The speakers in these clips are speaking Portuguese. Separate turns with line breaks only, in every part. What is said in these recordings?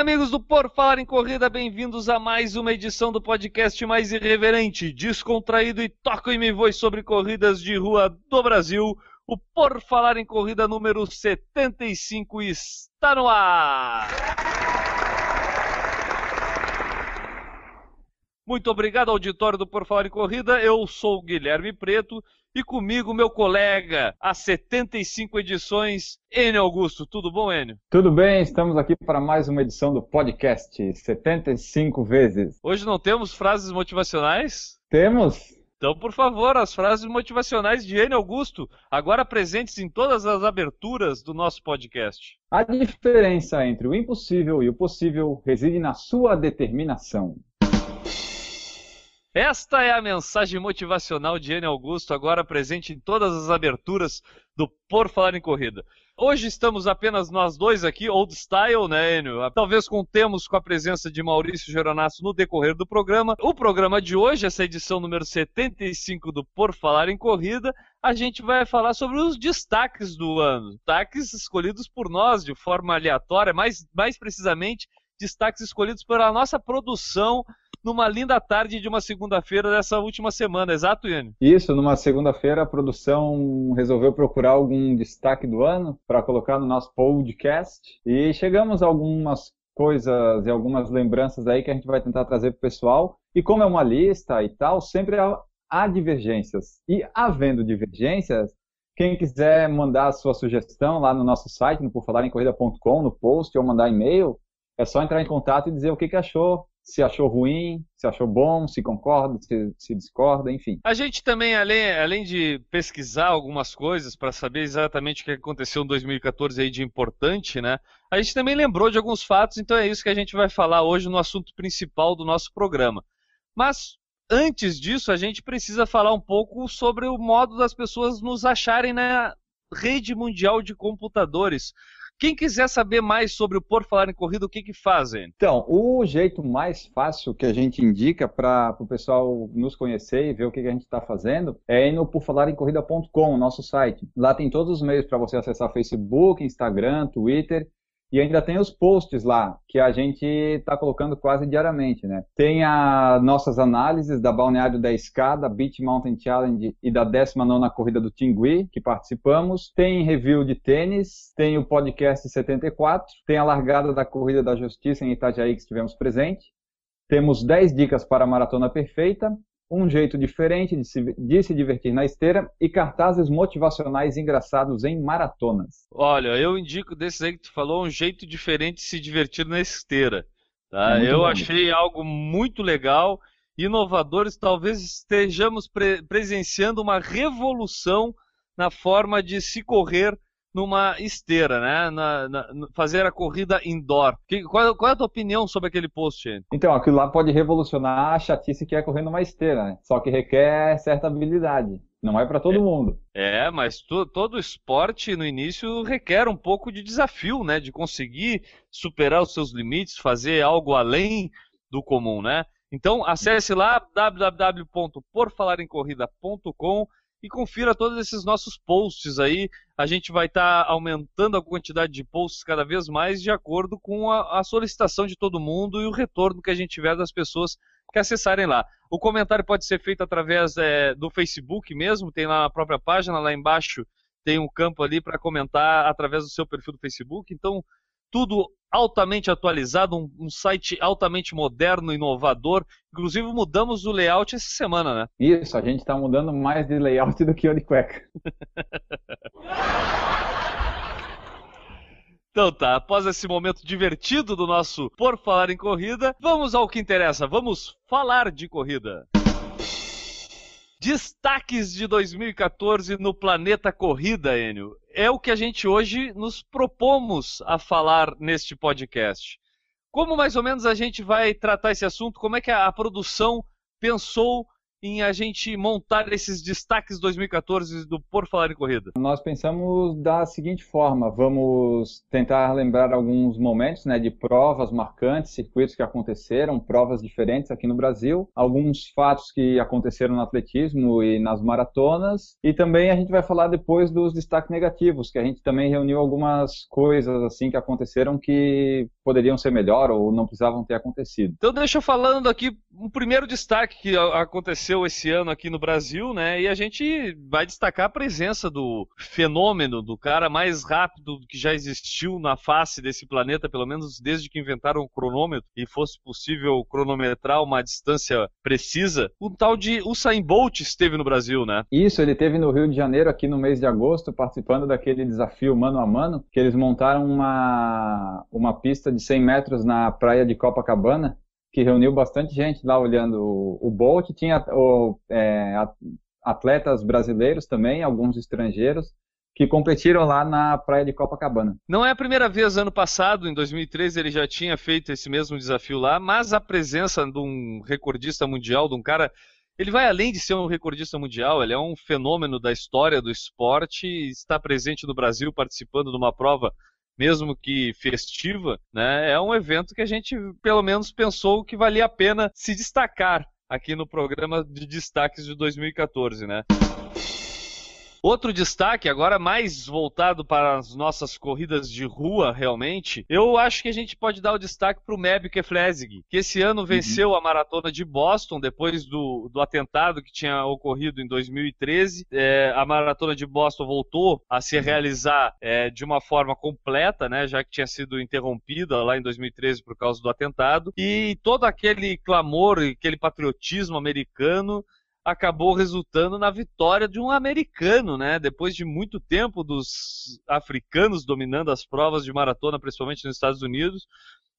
Amigos do Por Falar em Corrida, bem-vindos a mais uma edição do podcast mais irreverente, descontraído e toco em me voz sobre corridas de rua do Brasil. O Por Falar em Corrida número 75 está no ar! Muito obrigado, auditório do Por Falar em Corrida. Eu sou o Guilherme Preto e comigo meu colega, há 75 edições, Enio Augusto. Tudo bom, Enio?
Tudo bem, estamos aqui para mais uma edição do podcast, 75 vezes.
Hoje não temos frases motivacionais?
Temos?
Então, por favor, as frases motivacionais de Enio Augusto, agora presentes em todas as aberturas do nosso podcast.
A diferença entre o impossível e o possível reside na sua determinação.
Esta é a mensagem motivacional de Enio Augusto, agora presente em todas as aberturas do Por Falar em Corrida. Hoje estamos apenas nós dois aqui, old style, né, Enio? Talvez contemos com a presença de Maurício Geronasso no decorrer do programa. O programa de hoje, essa edição número 75 do Por Falar em Corrida, a gente vai falar sobre os destaques do ano. Destaques escolhidos por nós de forma aleatória, mais, mais precisamente, destaques escolhidos pela nossa produção numa linda tarde de uma segunda-feira dessa última semana, exato, Iane?
Isso, numa segunda-feira a produção resolveu procurar algum destaque do ano para colocar no nosso podcast e chegamos a algumas coisas e algumas lembranças aí que a gente vai tentar trazer para o pessoal. E como é uma lista e tal, sempre há, há divergências. E havendo divergências, quem quiser mandar a sua sugestão lá no nosso site, no porfalarencorrida.com, no post, ou mandar e-mail, é só entrar em contato e dizer o que, que achou, se achou ruim, se achou bom, se concorda, se, se discorda, enfim.
A gente também, além, além de pesquisar algumas coisas para saber exatamente o que aconteceu em 2014 aí de importante, né? A gente também lembrou de alguns fatos, então é isso que a gente vai falar hoje no assunto principal do nosso programa. Mas antes disso, a gente precisa falar um pouco sobre o modo das pessoas nos acharem na rede mundial de computadores. Quem quiser saber mais sobre o Por Falar em Corrida, o que que fazem?
Então, o jeito mais fácil que a gente indica para o pessoal nos conhecer e ver o que, que a gente está fazendo é ir no porfalarencorrida.com, nosso site. Lá tem todos os meios para você acessar Facebook, Instagram, Twitter e ainda tem os posts lá, que a gente está colocando quase diariamente, né? Tem as nossas análises da Balneário 10K, da Beach Mountain Challenge e da 19ª Corrida do Tingui, que participamos. Tem review de tênis, tem o podcast 74, tem a largada da Corrida da Justiça em Itajaí, que estivemos presente. Temos 10 dicas para a maratona perfeita, um jeito diferente de se, de se, divertir na esteira e cartazes motivacionais engraçados em maratonas.
Olha, eu indico desse aí que tu falou, um jeito diferente de se divertir na esteira. Tá? É eu bom. achei algo muito legal, inovadores, talvez estejamos pre presenciando uma revolução na forma de se correr numa esteira, né? Na, na, fazer a corrida indoor. Que, qual, qual, é a tua opinião sobre aquele post, gente?
Então, aquilo lá pode revolucionar a chatice que é correr numa esteira, né? Só que requer certa habilidade. Não é para todo
é,
mundo.
É, mas tu, todo esporte no início requer um pouco de desafio, né? De conseguir superar os seus limites, fazer algo além do comum, né? Então, acesse lá www.porfalaremcorrida.com e confira todos esses nossos posts aí. A gente vai estar tá aumentando a quantidade de posts cada vez mais de acordo com a, a, solicitação de todo mundo e o retorno que a gente tiver das pessoas que acessarem lá. O comentário pode ser feito através é, do Facebook mesmo, tem lá na própria página, lá embaixo tem um campo ali para comentar através do seu perfil do Facebook. Então, tudo altamente atualizado, um, um, site altamente moderno, inovador. Inclusive mudamos o layout essa semana, né?
Isso, a gente está mudando mais de layout do que o de cueca.
Então tá, após esse momento divertido do nosso Por Falar em Corrida, vamos ao que interessa, vamos falar de corrida. Destaques de 2014 no Planeta Corrida, Enio. É o que a gente hoje nos propomos a falar neste podcast. Como mais ou menos a gente vai tratar esse assunto? Como é que a produção pensou em a gente montar esses destaques 2014 do Por Falar em Corrida?
Nós pensamos da seguinte forma: vamos tentar lembrar alguns momentos né, de provas marcantes, circuitos que aconteceram, provas diferentes aqui no Brasil, alguns fatos que aconteceram no atletismo e nas maratonas, e também a gente vai falar depois dos destaques negativos, que a gente também reuniu algumas coisas assim que aconteceram que poderiam ser melhor ou não precisavam ter acontecido.
Então deixa eu falando aqui um primeiro destaque que aconteceu esse ano aqui no Brasil, né? E a gente vai destacar a presença do fenômeno, do cara mais rápido que já existiu na face desse planeta, pelo menos desde que inventaram o cronômetro e fosse possível cronometrar uma distância precisa. O tal de Usain Bolt esteve no Brasil, né?
Isso, ele esteve no Rio de Janeiro aqui no mês de agosto, participando daquele desafio mano a mano, que eles montaram uma, uma pista de 100 metros na praia de Copacabana que reuniu bastante gente lá olhando o, o Bolt. Tinha o, é, atletas brasileiros também, alguns estrangeiros, que competiram lá na praia de Copacabana.
Não é a primeira vez, ano passado, em 2013, ele já tinha feito esse mesmo desafio lá, mas a presença de um recordista mundial, de um cara. Ele vai além de ser um recordista mundial, ele é um fenômeno da história do esporte, está presente no Brasil participando de uma prova mesmo que festiva, né, é um evento que a gente pelo menos pensou que valia a pena se destacar aqui no programa de destaques de 2014, né? Outro destaque, agora mais voltado para as nossas corridas de rua, realmente, eu acho que a gente pode dar o destaque para o Meb Keflezig, que esse ano uhum. venceu uhum. a maratona de Boston depois do, do atentado que tinha ocorrido em 2013. É, a maratona de Boston voltou a se uhum. realizar é, de uma forma completa, né, já que tinha sido interrompida lá em 2013 por causa do atentado. E todo aquele clamor, aquele patriotismo americano acabou resultando na vitória de um americano, né? Depois de muito tempo dos africanos dominando as provas de maratona, principalmente nos Estados Unidos,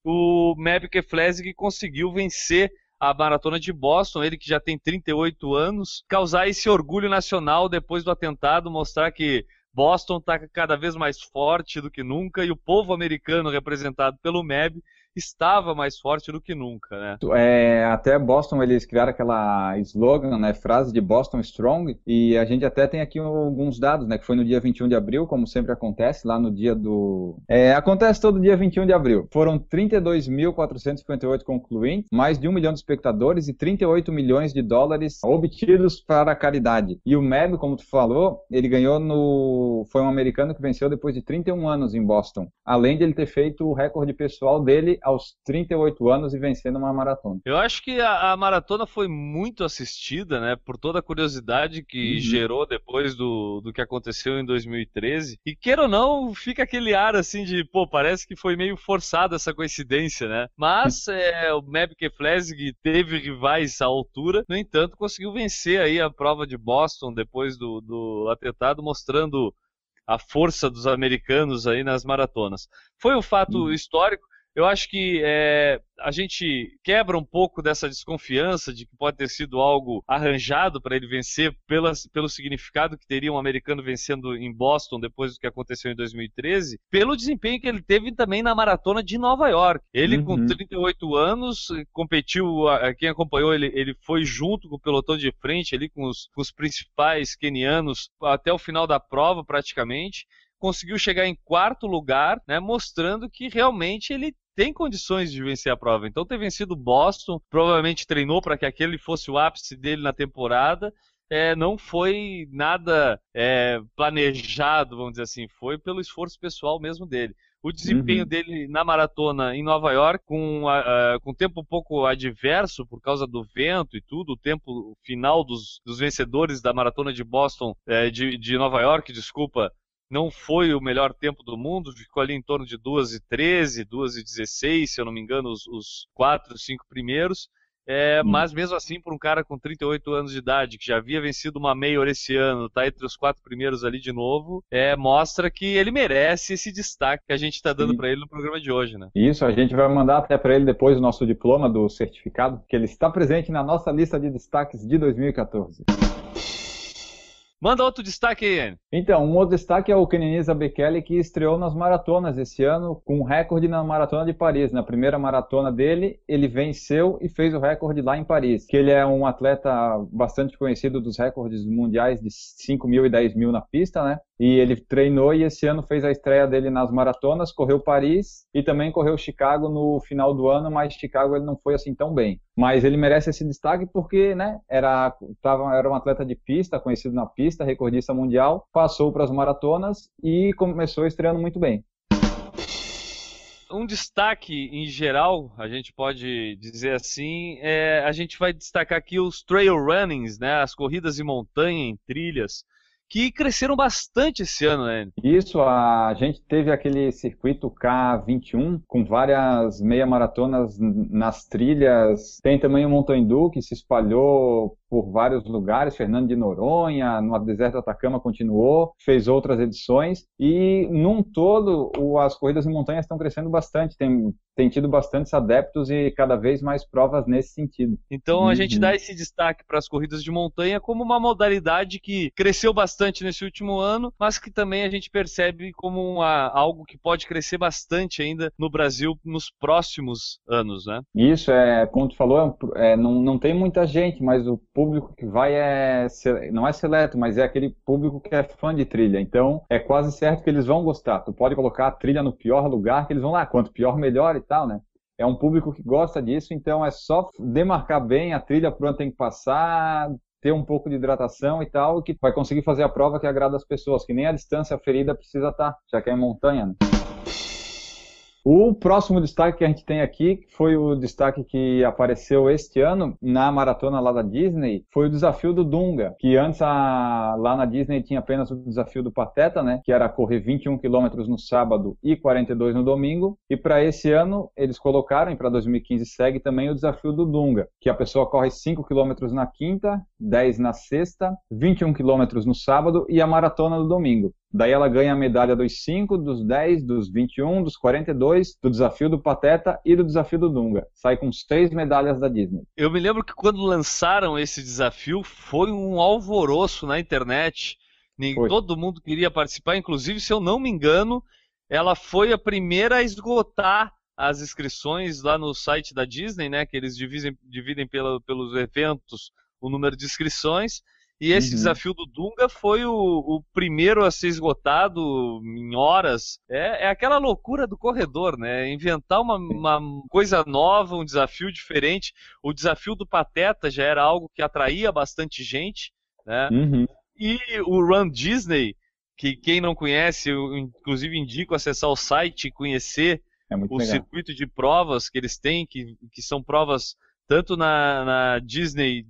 o Mebke Flesig conseguiu vencer a maratona de Boston, ele que já tem 38 anos, causar esse orgulho nacional depois do atentado, mostrar que Boston está cada vez mais forte do que nunca e o povo americano representado pelo MEB estava mais forte do que nunca, né?
É, até Boston eles criaram aquela slogan, né, frase de Boston Strong, e a gente até tem aqui alguns dados, né, que foi no dia 21 de abril, como sempre acontece, lá no dia do... É, acontece todo dia 21 de abril. Foram 32.458 concluintes, mais de um milhão de espectadores e 38 milhões de dólares obtidos para a caridade. E o MEB, como tu falou, ele ganhou no... foi um americano que venceu depois de 31 anos em Boston, além de ele ter feito o recorde pessoal dele aos 38 anos e vencendo uma maratona.
Eu acho que a, a maratona foi muito assistida, né, por toda a curiosidade que uhum. gerou depois do, do que aconteceu em 2013. E queira ou não, fica aquele ar assim de, pô, parece que foi meio forçada essa coincidência, né? Mas é, o Mebke Flesig teve rivais à altura, no entanto, conseguiu vencer aí a prova de Boston depois do, do atentado, mostrando a força dos americanos aí nas maratonas. Foi um fato uhum. histórico eu acho que é, a gente quebra um pouco dessa desconfiança de que pode ter sido algo arranjado para ele vencer pelas, pelo significado que teria um americano vencendo em Boston depois do que aconteceu em 2013, pelo desempenho que ele teve também na maratona de Nova York. Ele, uhum. com 38 anos, competiu, quem acompanhou ele, ele foi junto com o pelotão de frente ali com os, com os principais kenianos até o final da prova praticamente conseguiu chegar em quarto lugar, né, mostrando que realmente ele tem condições de vencer a prova. Então, ter vencido Boston, provavelmente treinou para que aquele fosse o ápice dele na temporada. É, não foi nada é, planejado, vamos dizer assim, foi pelo esforço pessoal mesmo dele. O desempenho uhum. dele na maratona em Nova York, com, uh, com tempo um pouco adverso por causa do vento e tudo, o tempo final dos, dos vencedores da maratona de Boston, é, de, de Nova York, desculpa, não foi o melhor tempo do mundo, ficou ali em torno de 2 e 13, 2 e 16, se eu não me engano, os, os quatro, cinco primeiros. É, hum. Mas mesmo assim, por um cara com 38 anos de idade, que já havia vencido uma Major esse ano, tá entre os quatro primeiros ali de novo, é, mostra que ele merece esse destaque que a gente está dando para ele no programa de hoje, né?
Isso, a gente vai mandar até para ele depois o nosso diploma do certificado, que ele está presente na nossa lista de destaques de 2014.
Manda outro destaque aí, Enio.
Então, um outro destaque é o Kenenisa Bekele, que estreou nas maratonas esse ano, com um recorde na Maratona de Paris. Na primeira maratona dele, ele venceu e fez o recorde lá em Paris. Que ele é um atleta bastante conhecido dos recordes mundiais de 5 mil e 10 mil na pista, né? E ele treinou e esse ano fez a estreia dele nas maratonas, correu Paris e também correu Chicago no final do ano, mas Chicago ele não foi assim tão bem. Mas ele merece esse destaque porque, né, era, tava, era um atleta de pista, conhecido na pista, recordista mundial, passou para as maratonas e começou estreando muito bem
um destaque em geral, a gente pode dizer assim, é, a gente vai destacar aqui os trail runnings, né, as corridas de montanha em trilhas que cresceram bastante esse ano, né?
Isso, a gente teve aquele circuito K21 com várias meia maratonas nas trilhas. Tem também o Montandu que se espalhou por vários lugares, Fernando de Noronha, no deserto do Atacama continuou, fez outras edições e num todo o, as corridas em montanha estão crescendo bastante, tem, tem tido bastantes adeptos e cada vez mais provas nesse sentido.
Então a gente uhum. dá esse destaque para as corridas de montanha como uma modalidade que cresceu bastante nesse último ano, mas que também a gente percebe como uma, algo que pode crescer bastante ainda no Brasil nos próximos anos, né?
Isso, é, como tu falou, é, não, não tem muita gente, mas o público que vai é não é seleto, mas é aquele público que é fã de trilha. Então é quase certo que eles vão gostar. Tu pode colocar a trilha no pior lugar que eles vão lá, quanto pior melhor e tal, né? É um público que gosta disso, então é só demarcar bem a trilha por onde tem que passar, ter um pouco de hidratação e tal, que vai conseguir fazer a prova que agrada as pessoas, que nem a distância ferida precisa estar, tá, já que é em montanha. Né? O próximo destaque que a gente tem aqui foi o destaque que apareceu este ano na maratona lá da Disney, foi o desafio do Dunga, que antes a, lá na Disney tinha apenas o desafio do Pateta, né, que era correr 21 quilômetros no sábado e 42 no domingo, e para esse ano eles colocaram, e para 2015 segue também o desafio do Dunga, que a pessoa corre 5 quilômetros na quinta, 10 na sexta, 21 quilômetros no sábado e a maratona no domingo. Daí ela ganha a medalha dos 5, dos 10, dos 21, dos 42, do desafio do Pateta e do desafio do Dunga. Sai com seis medalhas da Disney.
Eu me lembro que quando lançaram esse desafio foi um alvoroço na internet. Foi. Todo mundo queria participar, inclusive, se eu não me engano, ela foi a primeira a esgotar as inscrições lá no site da Disney, né? Que eles dividem, dividem pela, pelos eventos o número de inscrições. E esse uhum. desafio do Dunga foi o, o, primeiro a ser esgotado em horas. É, é aquela loucura do corredor, né? Inventar uma, uma, coisa nova, um desafio diferente. O desafio do Pateta já era algo que atraía bastante gente, né? Uhum. E o Run Disney, que quem não conhece, eu inclusive indico acessar o site e conhecer é o legal. circuito de provas que eles têm, que, que são provas tanto na, na Disney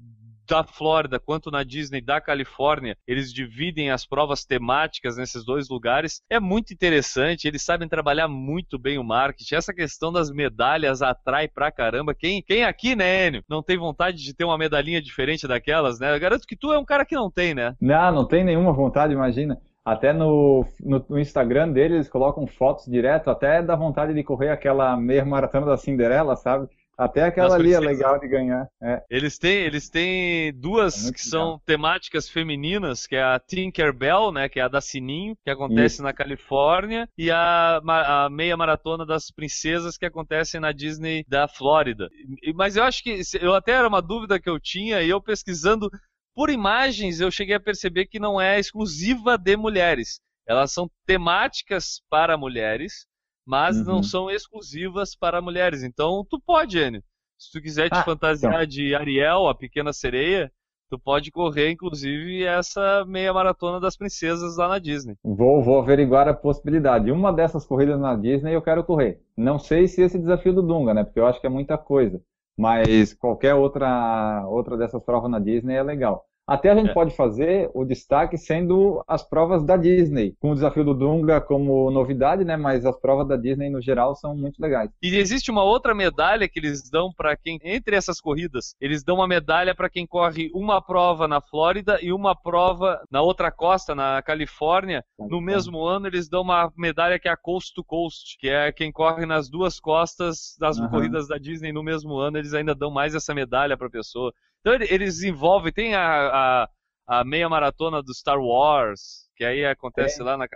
da Flórida quanto na Disney da Califórnia, eles dividem as provas temáticas nesses dois lugares. É muito interessante, eles sabem trabalhar muito bem o marketing. Essa questão das medalhas atrai pra caramba. Quem, quem aqui, né, Enio, não tem vontade de ter uma medalhinha diferente daquelas, né? Eu garanto que tu é um cara que não tem, né?
Não, não tem nenhuma vontade, imagina. Até no, no, no, Instagram deles, eles colocam fotos direto, até dá vontade de correr aquela meia maratona da Cinderela, sabe? Até aquela ali é legal de ganhar. É.
Eles têm, eles têm duas é que legal. são temáticas femininas, que é a Tinkerbell, né, que é a da Sininho, que acontece Isso. na Califórnia, e a, a, meia maratona das princesas que acontece na Disney da Flórida. Mas eu acho que eu até era uma dúvida que eu tinha e eu pesquisando por imagens eu cheguei a perceber que não é exclusiva de mulheres. Elas são temáticas para mulheres, mas uhum. não são exclusivas para mulheres. Então, tu pode, Enio. Se tu quiser te ah, fantasiar então. de Ariel, a pequena sereia, tu pode correr, inclusive, essa meia maratona das princesas lá na Disney.
Vou, vou averiguar a possibilidade. Uma dessas corridas na Disney eu quero correr. Não sei se esse desafio do Dunga, né? Porque eu acho que é muita coisa. Mas qualquer outra, outra dessas provas na Disney é legal. Até a gente é. pode fazer o destaque sendo as provas da Disney, com o desafio do Dunga como novidade, né? Mas as provas da Disney no geral são muito legais.
E existe uma outra medalha que eles dão para quem entre essas corridas, eles dão uma medalha para quem corre uma prova na Flórida e uma prova na outra costa, na Califórnia. No mesmo ano eles dão uma medalha que é a Coast to Coast, que é quem corre nas duas costas das uhum. corridas da Disney no mesmo ano, eles ainda dão mais essa medalha para a pessoa. Então eles envolvem, tem a, a, a meia maratona do Star Wars, que aí acontece
É.
lá na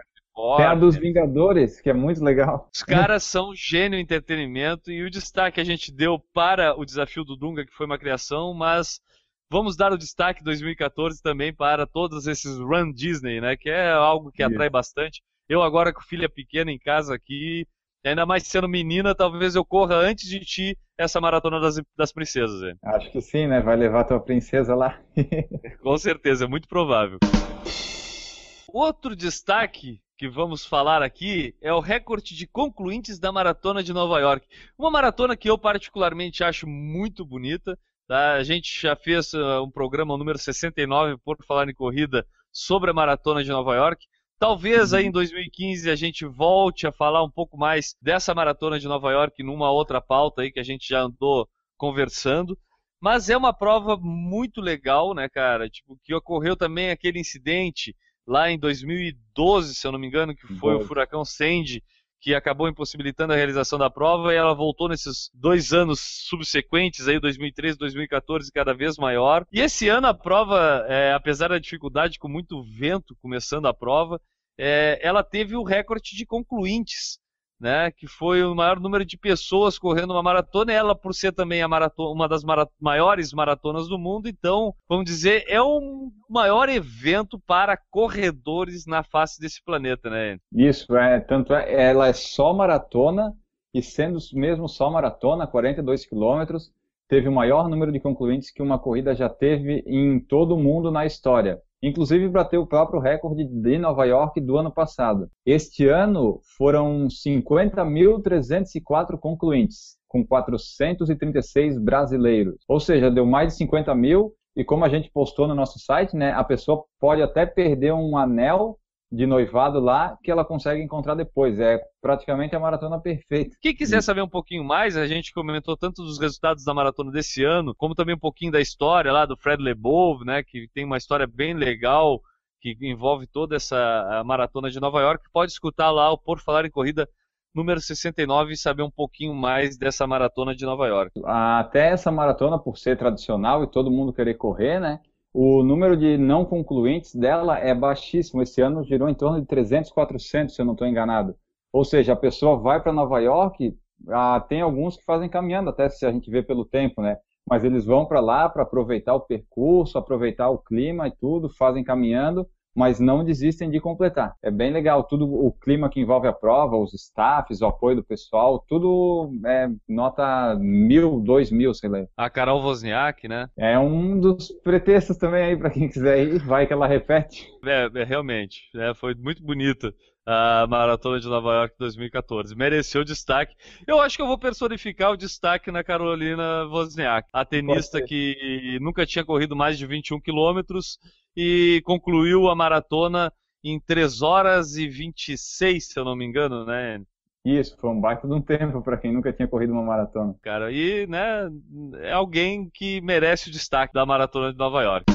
Tem a
Califórnia.
dos Vingadores, que é muito legal.
Os caras são gênio em entretenimento e o destaque a gente deu para o desafio do Dunga, que foi uma criação, mas vamos dar o destaque 2014 também para todos esses Run Disney, né? Que é algo que
Isso.
atrai bastante. Eu agora com filha pequena em casa aqui, ainda mais sendo menina, talvez eu corra antes de ti essa maratona das, das princesas, velho.
Acho que sim, né? Vai levar tua princesa lá.
Com certeza, é muito provável. Outro destaque que vamos falar aqui é o recorde de concluintes da Maratona de Nova York. Uma maratona que eu particularmente acho muito bonita. tá? A gente já fez uh, um programa número 69, por falar em corrida, sobre a Maratona de Nova York. Talvez aí em 2015 a gente volte a falar um pouco mais dessa Maratona de Nova York numa outra pauta aí que a gente já andou conversando. Mas é uma prova muito legal, né, cara? Tipo, que ocorreu também aquele incidente lá em 2012, se eu não me engano, que foi o
Doze.
furacão Sandy, que acabou impossibilitando a realização da prova e ela voltou nesses dois anos subsequentes, aí 2013, 2014, cada vez maior. E esse ano a prova, é, apesar da dificuldade, com muito vento começando a prova, é, ela teve o recorde de concluintes, né? Que foi o maior número de pessoas correndo uma maratona. Ela, por ser também a maratona, uma das mara- maiores maratonas do mundo, então, vamos dizer, é o maior evento para corredores na face desse planeta, né?
Isso, é, tanto é, ela é só maratona, e sendo mesmo só maratona, 42 quilômetros, teve o maior número de concluintes que uma corrida já teve em todo o mundo na história. Inclusive bateu o próprio recorde de Nova York do ano passado. Este ano foram 50.304 concluintes, com 436 brasileiros. Ou seja, deu mais de 50 mil, e como a gente postou no nosso site, né, a pessoa pode até perder um anel de noivado lá que ela consegue encontrar depois. É praticamente a maratona perfeita.
Quem quiser saber um pouquinho mais, a gente comentou tanto dos resultados da maratona desse ano, como também um pouquinho da história lá do Fred Lebov, né, que tem uma história bem legal que envolve toda essa maratona de Nova York. Pode escutar lá o Por Falar em Corrida número 69 e saber um pouquinho mais dessa maratona de Nova York.
Até essa maratona, por ser tradicional e todo mundo querer correr, né? O número de não concluintes dela é baixíssimo. Esse ano girou em torno de 300, 400, se eu não estou enganado. Ou seja, a pessoa vai para Nova York, ah, tem alguns que fazem caminhando, até se a gente vê pelo tempo, né? Mas eles vão para lá para aproveitar o percurso, aproveitar o clima e tudo, fazem caminhando, mas não desistem de completar. É bem legal, tudo o clima que envolve a prova, os staffs, o apoio do pessoal, tudo é nota mil, dois mil, sei lá.
A Carol Wozniak, né?
É um dos pretextos também aí para quem quiser ir, vai que ela repete.
É, é, realmente, é, foi muito bonita a Maratona de Nova York 2014. Mereceu destaque. Eu acho que eu vou personificar o destaque na Carolina Wozniak, a tenista que nunca tinha corrido mais de 21 quilômetros e concluiu a maratona em 3 horas e 26, se eu não me engano, né?
Isso, foi um baita de um tempo para quem nunca tinha corrido uma maratona.
Cara, e né, é alguém que merece o destaque da Maratona de Nova York.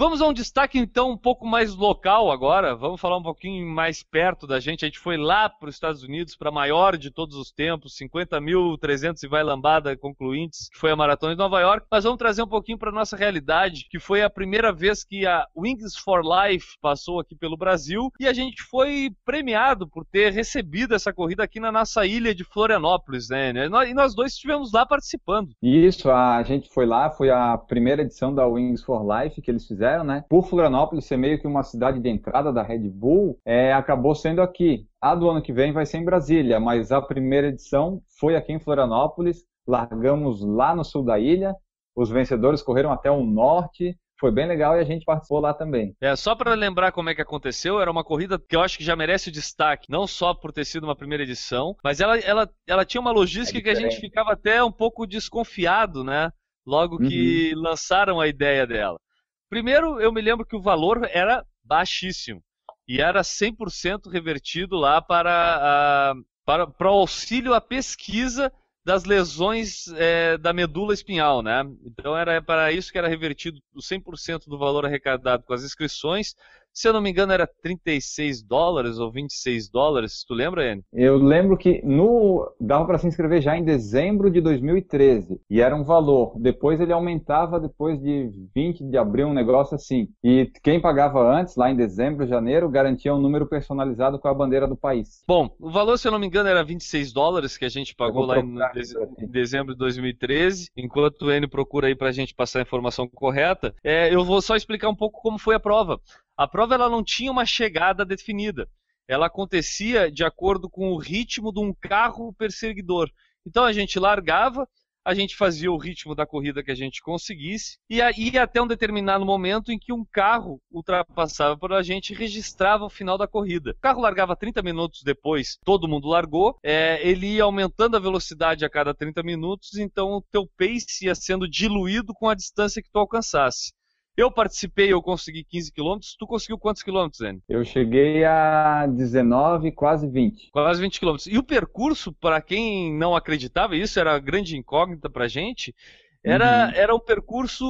Vamos a um destaque então um pouco mais local agora. Vamos falar um pouquinho mais perto da gente. A gente foi lá para os Estados Unidos, para a maior de todos os tempos, 50.300 e vai lambada concluintes, que foi a Maratona de Nova York. Mas vamos trazer um pouquinho para nossa realidade, que foi a primeira vez que a Wings for Life passou aqui pelo Brasil e a gente foi premiado por ter recebido essa corrida aqui na nossa ilha de Florianópolis, né? E nós dois estivemos lá participando.
Isso, a gente foi lá, foi a primeira edição da Wings for Life que eles fizeram, né? Por Florianópolis ser meio que uma cidade de entrada da Red Bull, é, acabou sendo aqui. A do ano que vem vai ser em Brasília, mas a primeira edição foi aqui em Florianópolis. Largamos lá no sul da ilha, os vencedores correram até o norte. Foi bem legal e a gente participou lá também.
É, só para lembrar como é que aconteceu, era uma corrida que eu acho que já merece o destaque, não só por ter sido uma primeira edição, mas ela, ela, ela tinha uma logística
É
que a gente ficava até um pouco desconfiado, né? Logo que lançaram a ideia dela. Primeiro, eu me lembro que o valor era baixíssimo e era 100% revertido lá para, a, para, para o auxílio à pesquisa das lesões é, da medula espinhal, né? Então era para isso que era revertido o 100% do valor arrecadado com as inscrições, se eu não me engano, era 36 dólares ou 26 dólares. Tu lembra, Enio?
Eu lembro que no dava para se inscrever já em dezembro de 2013 e era um valor. Depois ele aumentava depois de 20 de abril, um negócio assim. E quem pagava antes, lá em dezembro, janeiro, garantia um número personalizado com a bandeira do país.
Bom, o valor, se eu não me engano, era 26 dólares que a gente pagou lá em, em dezembro de 2013. Enquanto o Enio procura aí para a gente passar a informação correta, é, eu vou só explicar um pouco como foi a prova. A prova ela não tinha uma chegada definida. Ela acontecia de acordo com o ritmo de um carro perseguidor. Então a gente largava, a gente fazia o ritmo da corrida que a gente conseguisse, e aí até um determinado momento em que um carro ultrapassava por a gente registrava o final da corrida. O carro largava 30 minutos depois, todo mundo largou, é, ele ia aumentando a velocidade a cada 30 minutos, então o teu pace ia sendo diluído com a distância que tu alcançasse. Eu participei, eu consegui 15 quilômetros. Tu conseguiu quantos quilômetros, Zé?
Eu cheguei a 19, quase 20.
Quase 20 quilômetros. E o percurso, para quem não acreditava, isso era grande incógnita pra gente, era, uhum. era um percurso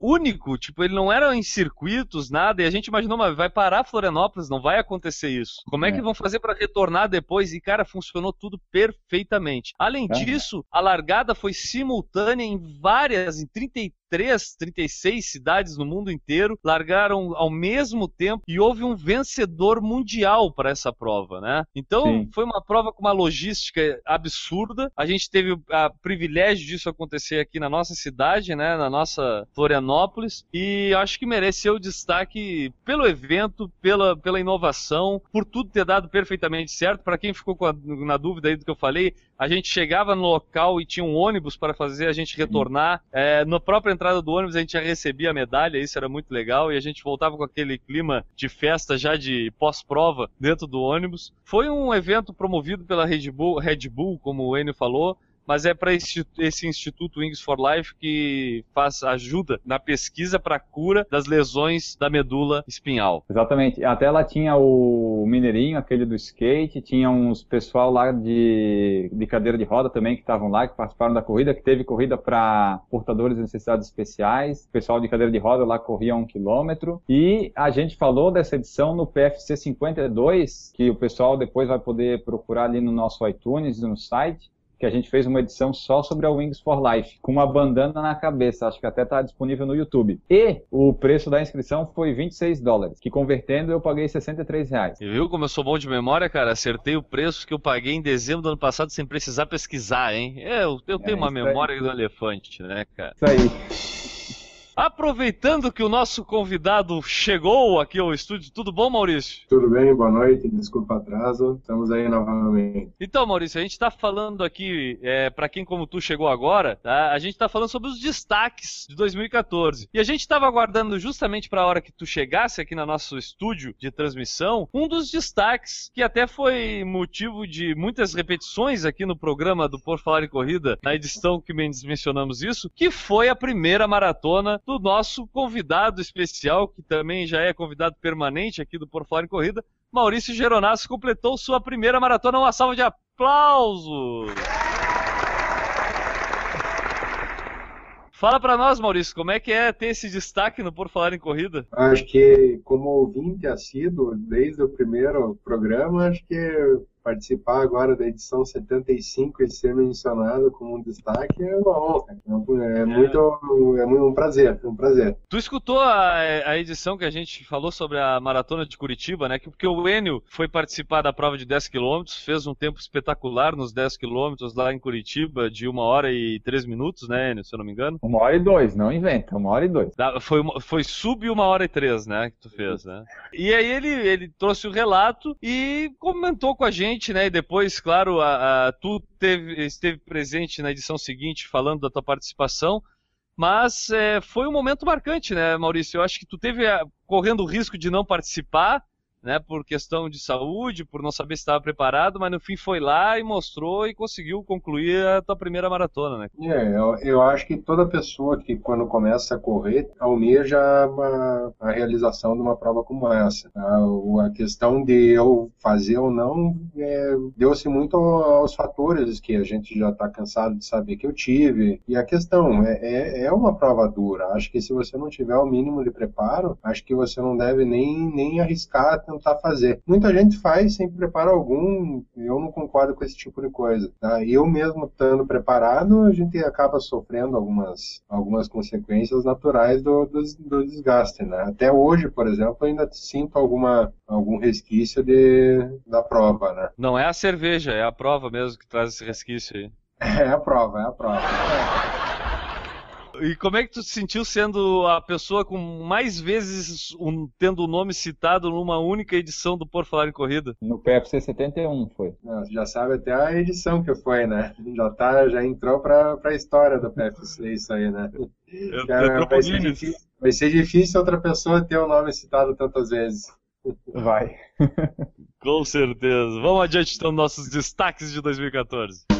único, tipo, ele não era em circuitos, nada, e a gente imaginou, mas vai parar Florianópolis, não vai acontecer isso. Como é, é. que vão fazer para retornar depois? E, cara, funcionou tudo perfeitamente. Além é. disso, a largada foi simultânea em várias, em 33 33, 36 cidades no mundo inteiro largaram ao mesmo tempo e houve um vencedor mundial para essa prova, né? Então Sim. foi uma prova com uma logística absurda. A gente teve o privilégio disso acontecer aqui na nossa cidade, né? Na nossa Florianópolis e acho que mereceu destaque pelo evento, pela, pela inovação, por tudo ter dado perfeitamente certo. Para quem ficou a, na dúvida aí do que eu falei, a gente chegava no local e tinha um ônibus para fazer a gente retornar. É, na própria entrada do ônibus a gente já recebia a medalha, isso era muito legal, e a gente voltava com aquele clima de festa já de pós-prova dentro do ônibus. Foi um evento promovido pela Red Bull, Red Bull como o Enio falou, mas é para esse, Instituto Wings for Life que faz ajuda na pesquisa para cura das lesões da medula espinhal.
Exatamente. Até lá tinha o Mineirinho, aquele do skate, tinha uns pessoal lá de, de cadeira de roda também que estavam lá, que participaram da corrida, que teve corrida para portadores de necessidades especiais. O pessoal de cadeira de roda lá corria um quilômetro. E a gente falou dessa edição no PFC 52, que o pessoal depois vai poder procurar ali no nosso iTunes, no site que a gente fez uma edição só sobre a Wings for Life, com uma bandana na cabeça, acho que até está disponível no YouTube. E o preço da inscrição foi 26 dólares, que convertendo eu paguei 63 reais.
E viu como eu sou bom de memória, cara? Acertei o preço que eu paguei em dezembro do ano passado sem precisar pesquisar, hein? É, eu, eu tenho é, uma memória aí. do elefante, né, cara?
Isso aí.
Aproveitando que o nosso convidado chegou aqui ao estúdio, tudo bom, Maurício?
Tudo bem, boa noite, desculpa o atraso, estamos aí novamente.
Então, Maurício, a gente está falando aqui, é, para quem como tu chegou agora, tá? a gente está falando sobre os destaques de 2014. E a gente estava aguardando justamente para a hora que tu chegasse aqui no nosso estúdio de transmissão, um dos destaques que até foi motivo de muitas repetições aqui no programa do Por Falar em Corrida, na edição que mencionamos isso, que foi a primeira maratona do nosso convidado especial, que também já é convidado permanente aqui do Por Falar em Corrida, Maurício Geronasso, completou sua primeira maratona. Uma salva de aplausos! Fala para nós, Maurício, como é que é ter esse destaque no Por Falar em Corrida?
Acho que como ouvinte assíduo desde o primeiro programa, acho que participar agora da edição 75 e ser mencionado como um destaque é uma honra. É, é, muito, é muito um prazer, um prazer.
Tu escutou a, a, edição que a gente falou sobre a maratona de Curitiba, né? Porque o Enio foi participar da prova de 10 km, fez um tempo espetacular nos 10 km lá em Curitiba, de uma hora e três minutos, né, Enio, se eu não me engano?
Uma hora e dois, não inventa, uma hora e dois.
Foi, foi sub uma hora e três, né, que tu fez, né? E aí ele, ele trouxe o relato e comentou com a gente né? E depois, claro, a, a, tu teve, esteve presente na edição seguinte falando da tua participação. Mas é, foi um momento marcante, né, Maurício? Eu acho que tu teve a, correndo o risco de não participar, né, por questão de saúde, por não saber se estava preparado, mas no fim foi lá e mostrou e conseguiu concluir a tua primeira maratona, né?
É, eu, eu acho que toda pessoa que quando começa a correr almeja uma, a realização de uma prova como essa. A, a questão de eu fazer ou não é, deu-se muito aos fatores que a gente já está cansado de saber que eu tive. E a questão é, é, é uma prova dura. Acho que se você não tiver o mínimo de preparo, acho que você não deve nem, nem arriscar tentar fazer. Muita gente faz sem preparo algum, eu não concordo com esse tipo de coisa. Tá? Eu mesmo estando preparado, a gente acaba sofrendo algumas, algumas consequências naturais do, do, do desgaste. Né? Até hoje, por exemplo, ainda sinto alguma, algum resquício de, da prova. Né?
Não é a cerveja, é a prova mesmo que traz esse resquício aí.
É a prova, é a prova.
E como é que tu se sentiu sendo a pessoa com mais vezes um, tendo o nome citado numa única edição do Por Falar em Corrida?
No PFC 71 foi.
Não, você já sabe até a edição que foi, né? Já, tá, já entrou pra, pra história do PFC isso aí, né?
Eu,
Cara,
eu
vai, ser difícil, vai ser difícil outra pessoa ter o nome citado tantas vezes.
Vai.
Com certeza. Vamos adiante então nossos destaques de 2014.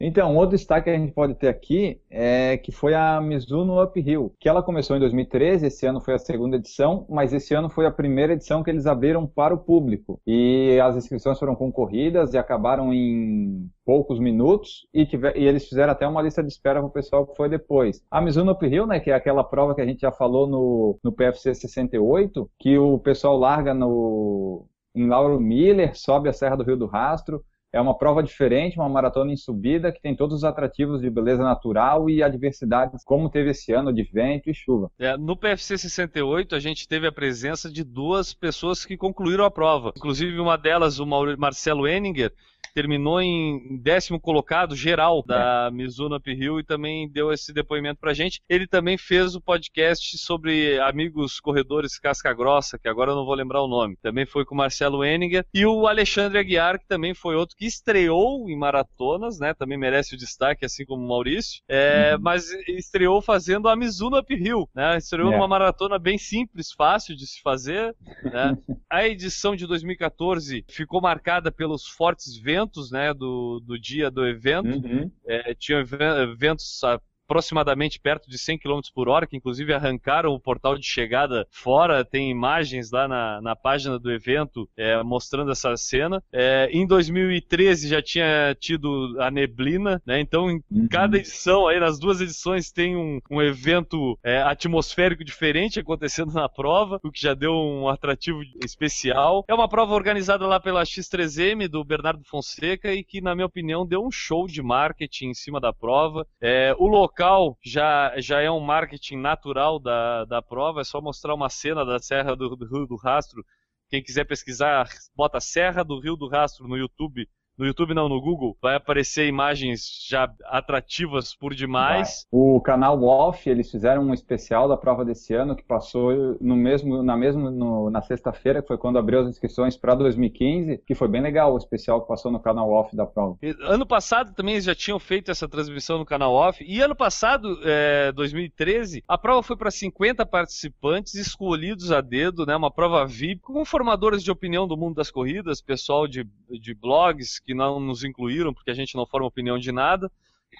Então, outro destaque que a gente pode ter aqui é que foi a Mizuno Uphill, que ela começou em 2013, esse ano foi a segunda edição, mas esse ano foi a primeira edição que eles abriram para o público. E as inscrições foram concorridas e acabaram em poucos minutos e, tiver, e, eles fizeram até uma lista de espera para o pessoal que foi depois. A Mizuno Uphill, né, que é aquela prova que a gente já falou no, no PFC 68, que o pessoal larga no, em Lauro Miller, sobe a Serra do Rio do Rastro, é uma prova diferente, uma maratona em subida que tem todos os atrativos de beleza natural e adversidades, como teve esse ano de vento e chuva.
É, no PFC 68, a gente teve a presença de duas pessoas que concluíram a prova. Inclusive, uma delas, o Marcelo Enninger, terminou em décimo colocado geral da é. Mizuno Uphill e também deu esse depoimento pra gente. Ele também fez o podcast sobre amigos corredores casca grossa, que agora eu não vou lembrar o nome. Também foi com o Marcelo Henninger e o Alexandre Aguiar, que também foi outro que estreou em maratonas, né? Também merece o destaque, assim como o Maurício. É, uhum. Mas estreou fazendo a Mizuno Uphill, né? Estreou é. numa maratona bem simples, fácil de se fazer. Né? a edição de 2014 ficou marcada pelos fortes ventos eventos né, do, do dia do evento. Uhum. É, tinham eventos aproximadamente perto de 100 km por hora, que inclusive arrancaram o portal de chegada fora. Tem imagens lá na, na página do evento é, mostrando essa cena. É, em 2013 já tinha tido a neblina, né? Então, em uhum. cada edição, aí nas duas edições, tem um, um evento é, atmosférico diferente acontecendo na prova, o que já deu um atrativo especial. É uma prova organizada lá pela X3M do Bernardo Fonseca e que, na minha opinião, deu um show de marketing em cima da prova. É, o local local já, já é um marketing natural da, da prova, é só mostrar uma cena da Serra do, do Rio do Rastro. Quem quiser pesquisar, bota Serra do Rio do Rastro no YouTube no YouTube não, no Google, vai aparecer imagens já atrativas por demais.
Vai. O canal Off, eles fizeram um especial da prova desse ano que passou no mesmo, na mesmo no, na sexta-feira, que foi quando abriu as inscrições para 2015, que foi bem legal o especial que passou no canal Off da prova.
Ano passado também eles já tinham feito essa transmissão no canal Off, e ano passado, é, 2013, a prova foi para 50 participantes escolhidos a dedo, né, uma prova VIP, com formadores de opinião do mundo das corridas, pessoal de, de blogs, que não nos incluíram, porque a gente não forma opinião de nada.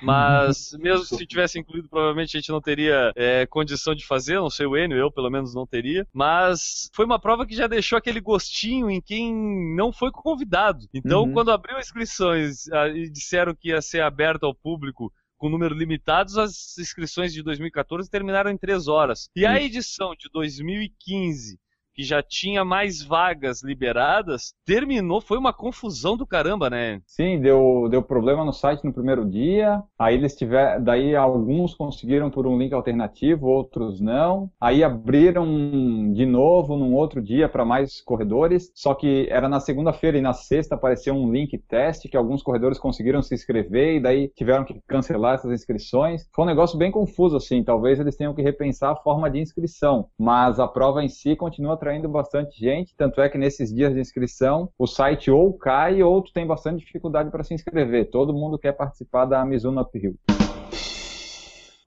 Mas mesmo se tivesse incluído, provavelmente a gente não teria é, condição de fazer, não sei o Enio, eu pelo menos não teria. Mas foi uma prova que já deixou aquele gostinho em quem não foi convidado. Então, uhum. quando abriu inscrições e disseram que ia ser aberto ao público com número limitado, as inscrições de 2014 terminaram em três horas. E a edição de 2015 que já tinha mais vagas liberadas, terminou, foi uma confusão do caramba, né?
Sim, deu, deu problema no site no primeiro dia, aí eles tiveram, daí alguns conseguiram por um link alternativo, outros não, aí abriram de novo num outro dia para mais corredores, só que era na segunda-feira e na sexta apareceu um link teste que alguns corredores conseguiram se inscrever e daí tiveram que cancelar essas inscrições. Foi um negócio bem confuso assim, talvez eles tenham que repensar a forma de inscrição, mas a prova em si continua atraindo bastante gente, tanto é que nesses dias de inscrição o site ou cai ou tu tem bastante dificuldade para se inscrever. Todo mundo quer participar da Mizuno Uphill.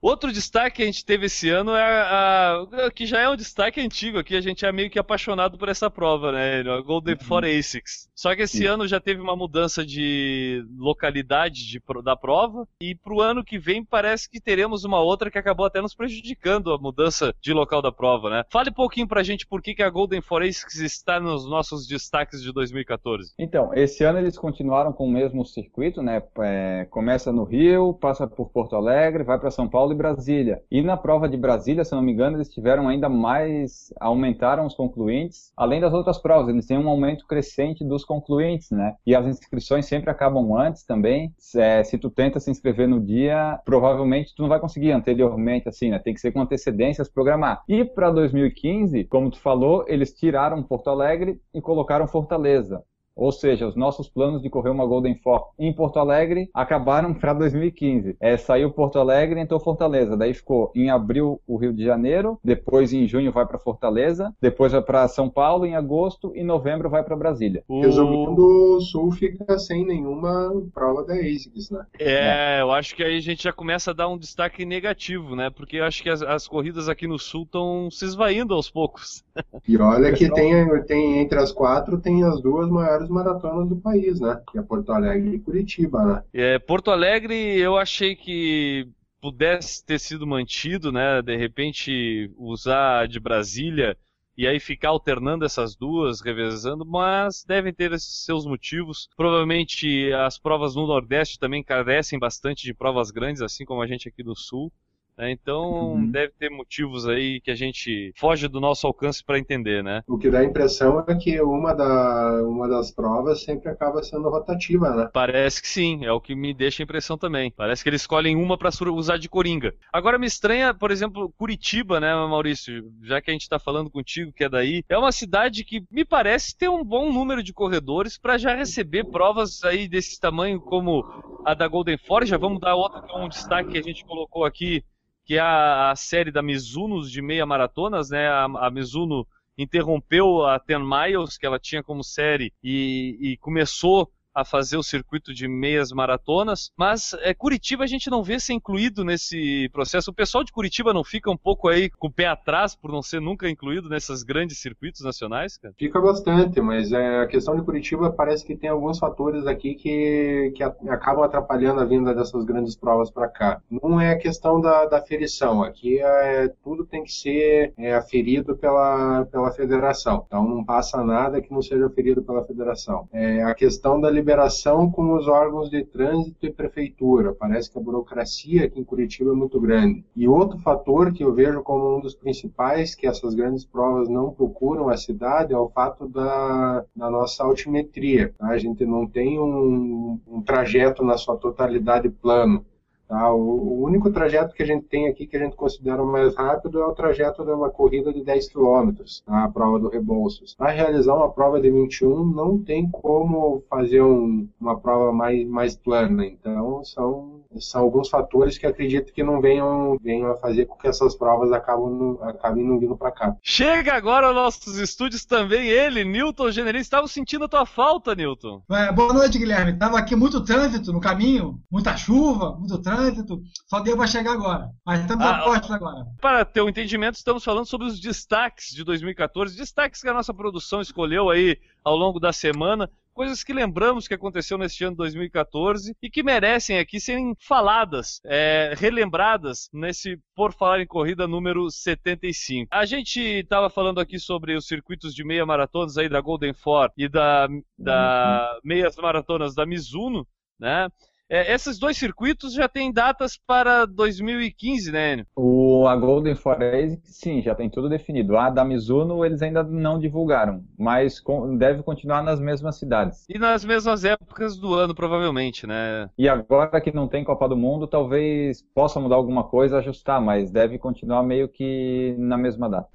Outro destaque que a gente teve esse ano é a, a, que já é um destaque antigo aqui, a gente é meio que apaixonado por essa prova, né? A Golden uhum. Four ASICs. Só que esse ano já teve uma mudança de localidade de, da prova e pro ano que vem parece que teremos uma outra que acabou até nos prejudicando a mudança de local da prova, né? Fale um pouquinho pra gente por que, que a Golden Four ASICs está nos nossos destaques de 2014.
Então, esse ano eles continuaram com o mesmo circuito, né? É, começa no Rio, passa por Porto Alegre, vai para São Paulo e Brasília. E na prova de Brasília, se não me engano, eles tiveram ainda mais, aumentaram os concluintes, além das outras provas, eles têm um aumento crescente dos concluintes, né? E as inscrições sempre acabam antes também. É, se tu tenta se inscrever no dia, provavelmente tu não vai conseguir anteriormente, assim, né? Tem que ser com antecedências programar. E para 2015, como tu falou, eles tiraram Porto Alegre e colocaram Fortaleza. Ou seja, os nossos planos de correr uma Golden Four em Porto Alegre acabaram para 2015. É, saiu Porto Alegre e entrou Fortaleza. Daí ficou em abril o Rio de Janeiro, depois em junho vai para Fortaleza, depois vai para São Paulo em agosto e novembro vai para Brasília.
O... Resumindo, o Sul fica sem nenhuma prova da ASICS, né?
É, é, eu acho que aí a gente já começa a dar um destaque negativo, né? Porque eu acho que as, as corridas aqui no Sul estão se esvaindo aos poucos.
E olha que tem, tem entre as quatro tem as duas maiores maratonas do país, né? Que é Porto Alegre e Curitiba, né?
É, Porto Alegre eu achei que pudesse ter sido mantido, né? De repente usar de Brasília e aí ficar alternando essas duas, revezando, mas devem ter seus motivos. Provavelmente as provas no Nordeste também carecem bastante de provas grandes, assim como a gente aqui do Sul. Né? Então uhum. deve ter motivos aí que a gente foge do nosso alcance para entender, né?
O que dá a impressão é que uma, da, uma das provas sempre acaba sendo rotativa, né?
Parece que sim, é o que me deixa a impressão também. Parece que eles escolhem uma para usar de coringa. Agora me estranha, por exemplo, Curitiba, né, Maurício? Já que a gente está falando contigo que é daí, é uma cidade que me parece ter um bom número de corredores para já receber provas aí desse tamanho como a da Golden Forge. Já vamos dar é um destaque que a gente colocou aqui que é a, a série da Mizuno de meia maratonas, né? A, a Mizuno interrompeu a Ten Miles, que ela tinha como série, e, e começou a fazer o circuito de meias maratonas, mas é, Curitiba a gente não vê ser incluído nesse processo. O pessoal de Curitiba não fica um pouco aí com o pé atrás por não ser nunca incluído nesses grandes circuitos nacionais, cara?
Fica bastante, mas é, a questão de Curitiba parece que tem alguns fatores aqui que, que acabam atrapalhando a vinda dessas grandes provas para cá. Não é a questão da, da ferição, aqui é, tudo tem que ser é, aferido pela, pela federação, então não passa nada que não seja aferido pela federação. É, a questão da liberação com os órgãos de trânsito e prefeitura. Parece que a burocracia aqui em Curitiba é muito grande. E outro fator que eu vejo como um dos principais que essas grandes provas não procuram a cidade é o fato da, da nossa altimetria. Tá? A gente não tem um, um trajeto na sua totalidade plano. Tá? O, o, único trajeto que a gente tem aqui que a gente considera mais rápido é o trajeto de uma corrida de 10 km, tá? a prova do Rebouças. Para realizar uma prova de 21, não tem como fazer um, uma prova mais, mais plana. Então, são são alguns fatores que acredito que não venham, venham a fazer com que essas provas acabam, acabem não vindo para cá.
Chega agora aos nossos estúdios também ele, Newton Generis. Estava sentindo a tua falta, Newton.
É, boa noite, Guilherme. Tava aqui muito trânsito no caminho, muita chuva, muito trânsito. Só deu para chegar agora. Mas estamos ah, a porta agora.
Para ter um entendimento, estamos falando sobre os destaques de 2014, destaques que a nossa produção escolheu aí ao longo da semana coisas que lembramos que aconteceu neste ano 2014 e que merecem aqui serem faladas, é, relembradas nesse Por Falar em Corrida número 75. A gente estava falando aqui sobre os circuitos de meia maratonas aí da Golden Four e da, da meias maratonas da Mizuno, né? É, esses dois circuitos já têm datas para 2015, né, Enio?
O, a Golden Forest, sim, já tem tudo definido. A da Mizuno eles ainda não divulgaram, mas com, deve continuar nas mesmas cidades.
E nas mesmas épocas do ano, provavelmente, né?
E agora que não tem Copa do Mundo, talvez possa mudar alguma coisa, ajustar, mas deve continuar meio que na mesma data.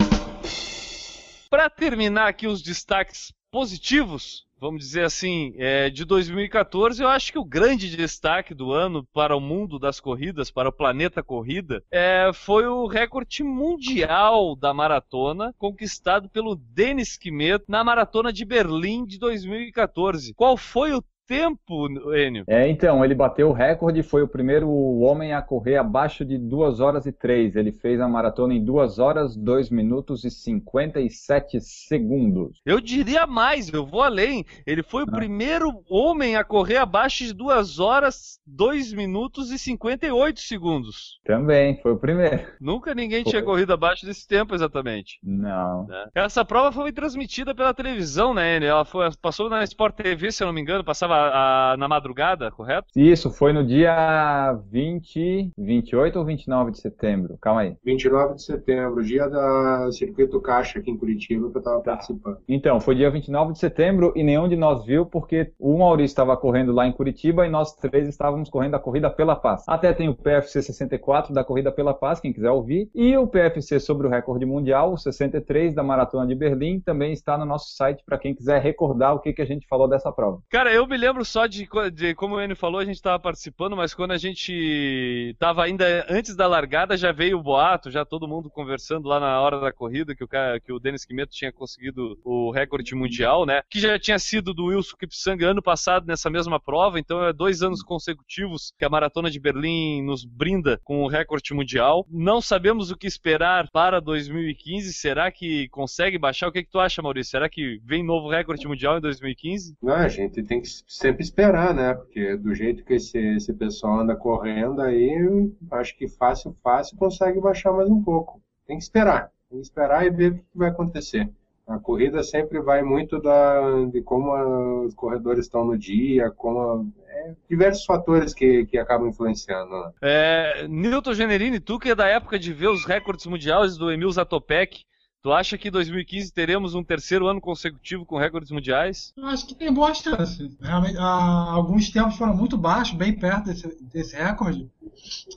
Para terminar aqui os destaques positivos, vamos dizer assim, é, de 2014, eu acho que o grande destaque do ano para o mundo das corridas, para o planeta corrida, é, foi o recorde mundial da maratona conquistado pelo Denis Kimet na maratona de Berlim de 2014. Qual foi o tempo, Enio.
É, então, ele bateu o recorde, foi o primeiro homem a correr abaixo de 2 horas e 3. Ele fez a maratona em 2 horas, 2 minutos e 57 segundos.
Eu diria mais, eu vou além. Ele foi o
Ah.
primeiro homem a correr abaixo de 2 horas, 2 minutos e 58 segundos.
Também, foi o primeiro.
Nunca ninguém
Foi.
tinha corrido abaixo desse tempo exatamente.
Não.
né? Essa prova foi transmitida pela televisão, né, Enio? Ela foi, passou na Sport TV, se eu não me engano, passava a- na madrugada, correto?
Isso, foi no dia 20, 28 ou 29 de setembro? Calma aí.
29 de setembro, dia da Circuito Caixa aqui em Curitiba, que eu estava
Tá.
participando.
Então, foi dia 29 de setembro e nenhum de nós viu porque o Maurício estava correndo lá em Curitiba e nós três estávamos correndo a corrida pela paz. Até tem o PFC 64 da corrida pela paz, quem quiser ouvir, e o PFC sobre o recorde mundial, o 63 da maratona de Berlim, também está no nosso site para quem quiser recordar o que, que a gente falou dessa prova.
Cara, eu me lembro só de, de como o Enio falou, a gente estava participando, mas quando a gente estava ainda antes da largada, já veio o boato, já todo mundo conversando lá na hora da corrida, que o, que o Denis Quimeto tinha conseguido o recorde mundial, né? Que já tinha sido do Wilson Kipsang ano passado nessa mesma prova, então é dois anos consecutivos que a Maratona de Berlim nos brinda com o recorde mundial. Não sabemos o que esperar para 2015, será que consegue baixar? O que, que tu acha, Maurício? Será que vem novo recorde mundial em 2015?
Não, a gente tem que sempre esperar, né? Porque do jeito que esse, esse pessoal anda correndo aí, acho que fácil, fácil consegue baixar mais um pouco. Tem que esperar. Tem que esperar e ver o que vai acontecer. A corrida sempre vai muito da, de como a- os corredores estão no dia, como a- é, diversos fatores que, que acabam influenciando. Né?
É, Newton Generini, tu que é da época de ver os recordes mundiais do Emil Zatopek, tu acha que em 2015 teremos um terceiro ano consecutivo com recordes mundiais?
Eu acho que tem boa chance. Realmente, há alguns tempos foram muito baixos, bem perto desse, desse recorde.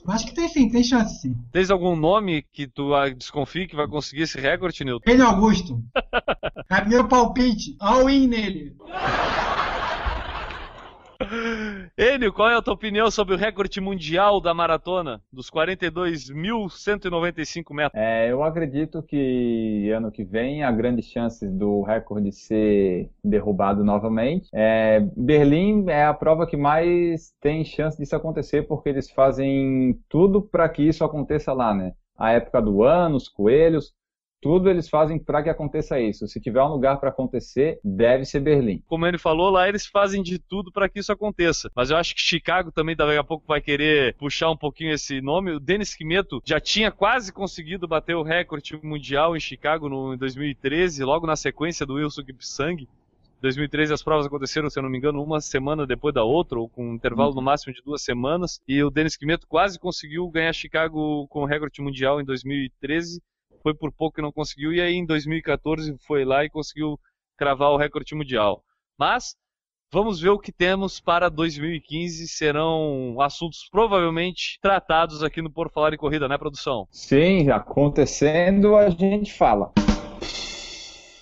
Mas acho que tem sim, tem chance sim.
Tens algum nome que tu ah, desconfie que vai conseguir esse recorde, Newton?
Ele Augusto. É meu palpite. All-in nele.
Enio, qual é a tua opinião sobre o recorde mundial da maratona, dos 42.195 metros?
É, eu acredito que ano que vem há grandes chances do recorde ser derrubado novamente. É, Berlim é a prova que mais tem chance disso acontecer porque eles fazem tudo para que isso aconteça lá, né? A época do ano, os coelhos, tudo eles fazem para que aconteça isso. Se tiver um lugar para acontecer, deve ser Berlim.
Como ele falou, lá eles fazem de tudo para que isso aconteça. Mas eu acho que Chicago também daqui a pouco vai querer puxar um pouquinho esse nome. O Denis Quimeto já tinha quase conseguido bater o recorde mundial em Chicago no, em 2013, logo na sequência do Wilson Kipsang. Em 2013 as provas aconteceram, se eu não me engano, uma semana depois da outra, ou com um intervalo no máximo de duas semanas. E o Denis Quimeto quase conseguiu ganhar Chicago com o recorde mundial em 2013. Foi por pouco que não conseguiu. E aí em 2014 foi lá e conseguiu cravar o recorde mundial. Mas vamos ver o que temos para 2015. Serão assuntos provavelmente tratados aqui no Por Falar em Corrida, né, produção?
Sim, acontecendo a gente fala.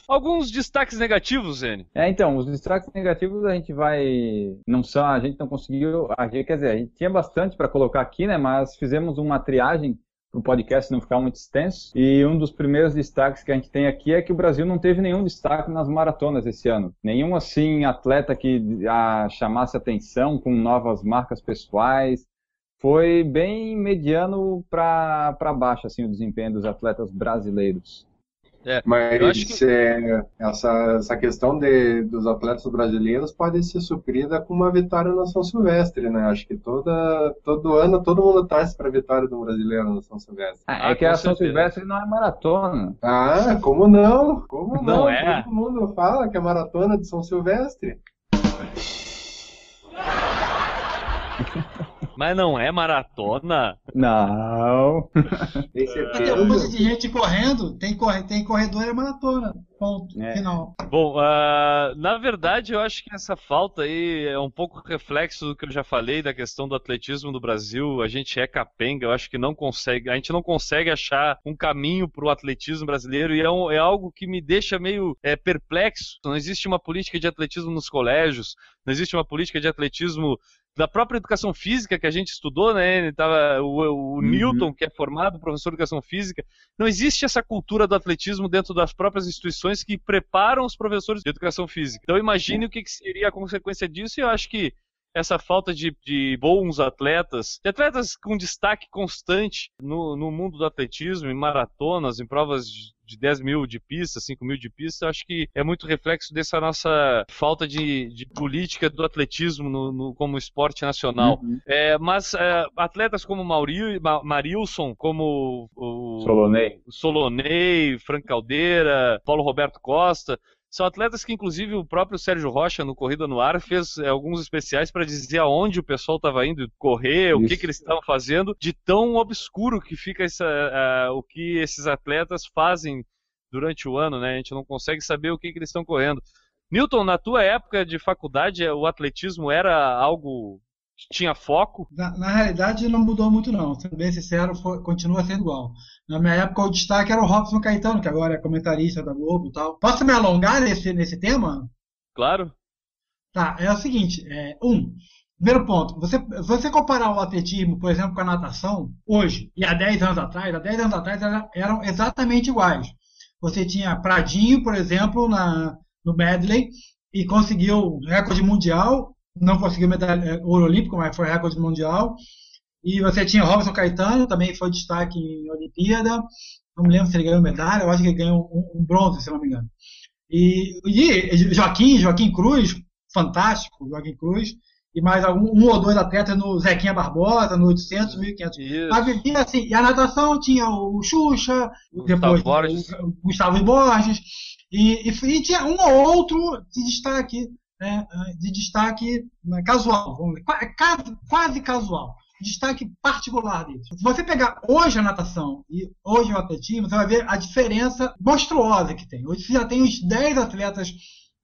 Alguns destaques negativos, Zene.
É, então, os destaques negativos a gente vai. Não são, a gente não conseguiu. A gente, quer dizer, a gente tinha bastante para colocar aqui, né? Mas fizemos uma triagem para o podcast não ficar muito extenso. E um dos primeiros destaques que a gente tem aqui é que o Brasil não teve nenhum destaque nas maratonas esse ano. Nenhum, assim, atleta que a, chamasse atenção com novas marcas pessoais. Foi bem mediano para baixo, assim, o desempenho dos atletas brasileiros.
Mas
Eu acho que-
é, essa, essa questão de, dos atletas brasileiros pode ser suprida com uma vitória na São Silvestre, né? Acho que toda, todo ano todo mundo torce para a vitória do brasileiro na São Silvestre.
Ah,
Ah,
é que a São. Silvestre não é maratona.
Ah, como não? Como não?
Não é?
Todo mundo fala que é maratona de São Silvestre.
Mas não é maratona?
Não.
Tem
Tem
certeza?
um monte de gente correndo, tem, corre, tem corredor e maratona. Ponto.
É.
Final.
Bom, ah, na verdade eu acho que essa falta aí é um pouco reflexo do que eu já falei da questão do atletismo do Brasil. A gente é capenga, eu acho que não consegue, a gente não consegue achar um caminho para o atletismo brasileiro e é, um- é algo que me deixa meio é, perplexo. Não existe uma política de atletismo nos colégios, não existe uma política de atletismo da própria educação física que a gente estudou, né? Ele tava, o, o uhum. Newton, que é formado professor de educação física. Não existe essa cultura do atletismo dentro das próprias instituições que preparam os professores de educação física. Então imagine o que, que seria a consequência disso e eu acho que essa falta de, de, bons atletas, de atletas com destaque constante no, no mundo do atletismo, em maratonas, em provas de, de 10 mil de pista, 5 mil de pista, acho que é muito reflexo dessa nossa falta de, de política do atletismo no, no, como esporte nacional. Uhum. É, mas é, atletas como Mauri, Ma, Marilson, como o
Solonei.
Solonei, Frank Caldeira, Paulo Roberto Costa, são atletas que, inclusive, o próprio Sérgio Rocha, no Corrida no Ar, fez é, alguns especiais para dizer aonde o pessoal estava indo correr, Isso. o que, que eles estavam fazendo, de tão obscuro que fica essa, uh, o que esses atletas fazem durante o ano, né? A gente não consegue saber o que, que eles estão correndo. Newton, na tua época de faculdade, o atletismo era algo tinha foco?
Na, na, realidade, não mudou muito, não. Sendo bem sincero, foi, continua sendo igual. Na minha época, o destaque era o Robson Caetano, que agora é comentarista da Globo e tal. Posso me alongar nesse, nesse tema?
Claro.
Tá, é o seguinte: é, um, primeiro ponto, você, você comparar o atletismo, por exemplo, com a natação, hoje, e há 10 anos atrás, há 10 anos atrás era, eram exatamente iguais. Você tinha Pradinho, por exemplo, na, no medley, e conseguiu recorde mundial não conseguiu medalha, é, ouro olímpico, mas foi recorde mundial. E você tinha Robson Caetano, também foi destaque em Olimpíada. Não me lembro se ele ganhou medalha, eu acho que ele ganhou um, um bronze, se não me engano. E, e, Joaquim, Joaquim Cruz, fantástico, Joaquim Cruz. E mais algum, um ou dois atletas no Zequinha Barbosa, no 800, 1500. Mas vivia assim. E a natação tinha o Xuxa, Gustavo depois Borges. o Gustavo Borges. E, e, e, tinha um ou outro de destaque né, de destaque né, casual, vamos dizer, quase casual, destaque particular deles. Se você pegar hoje a natação e hoje o atletismo, você vai ver a diferença monstruosa que tem. Hoje você já tem uns 10 atletas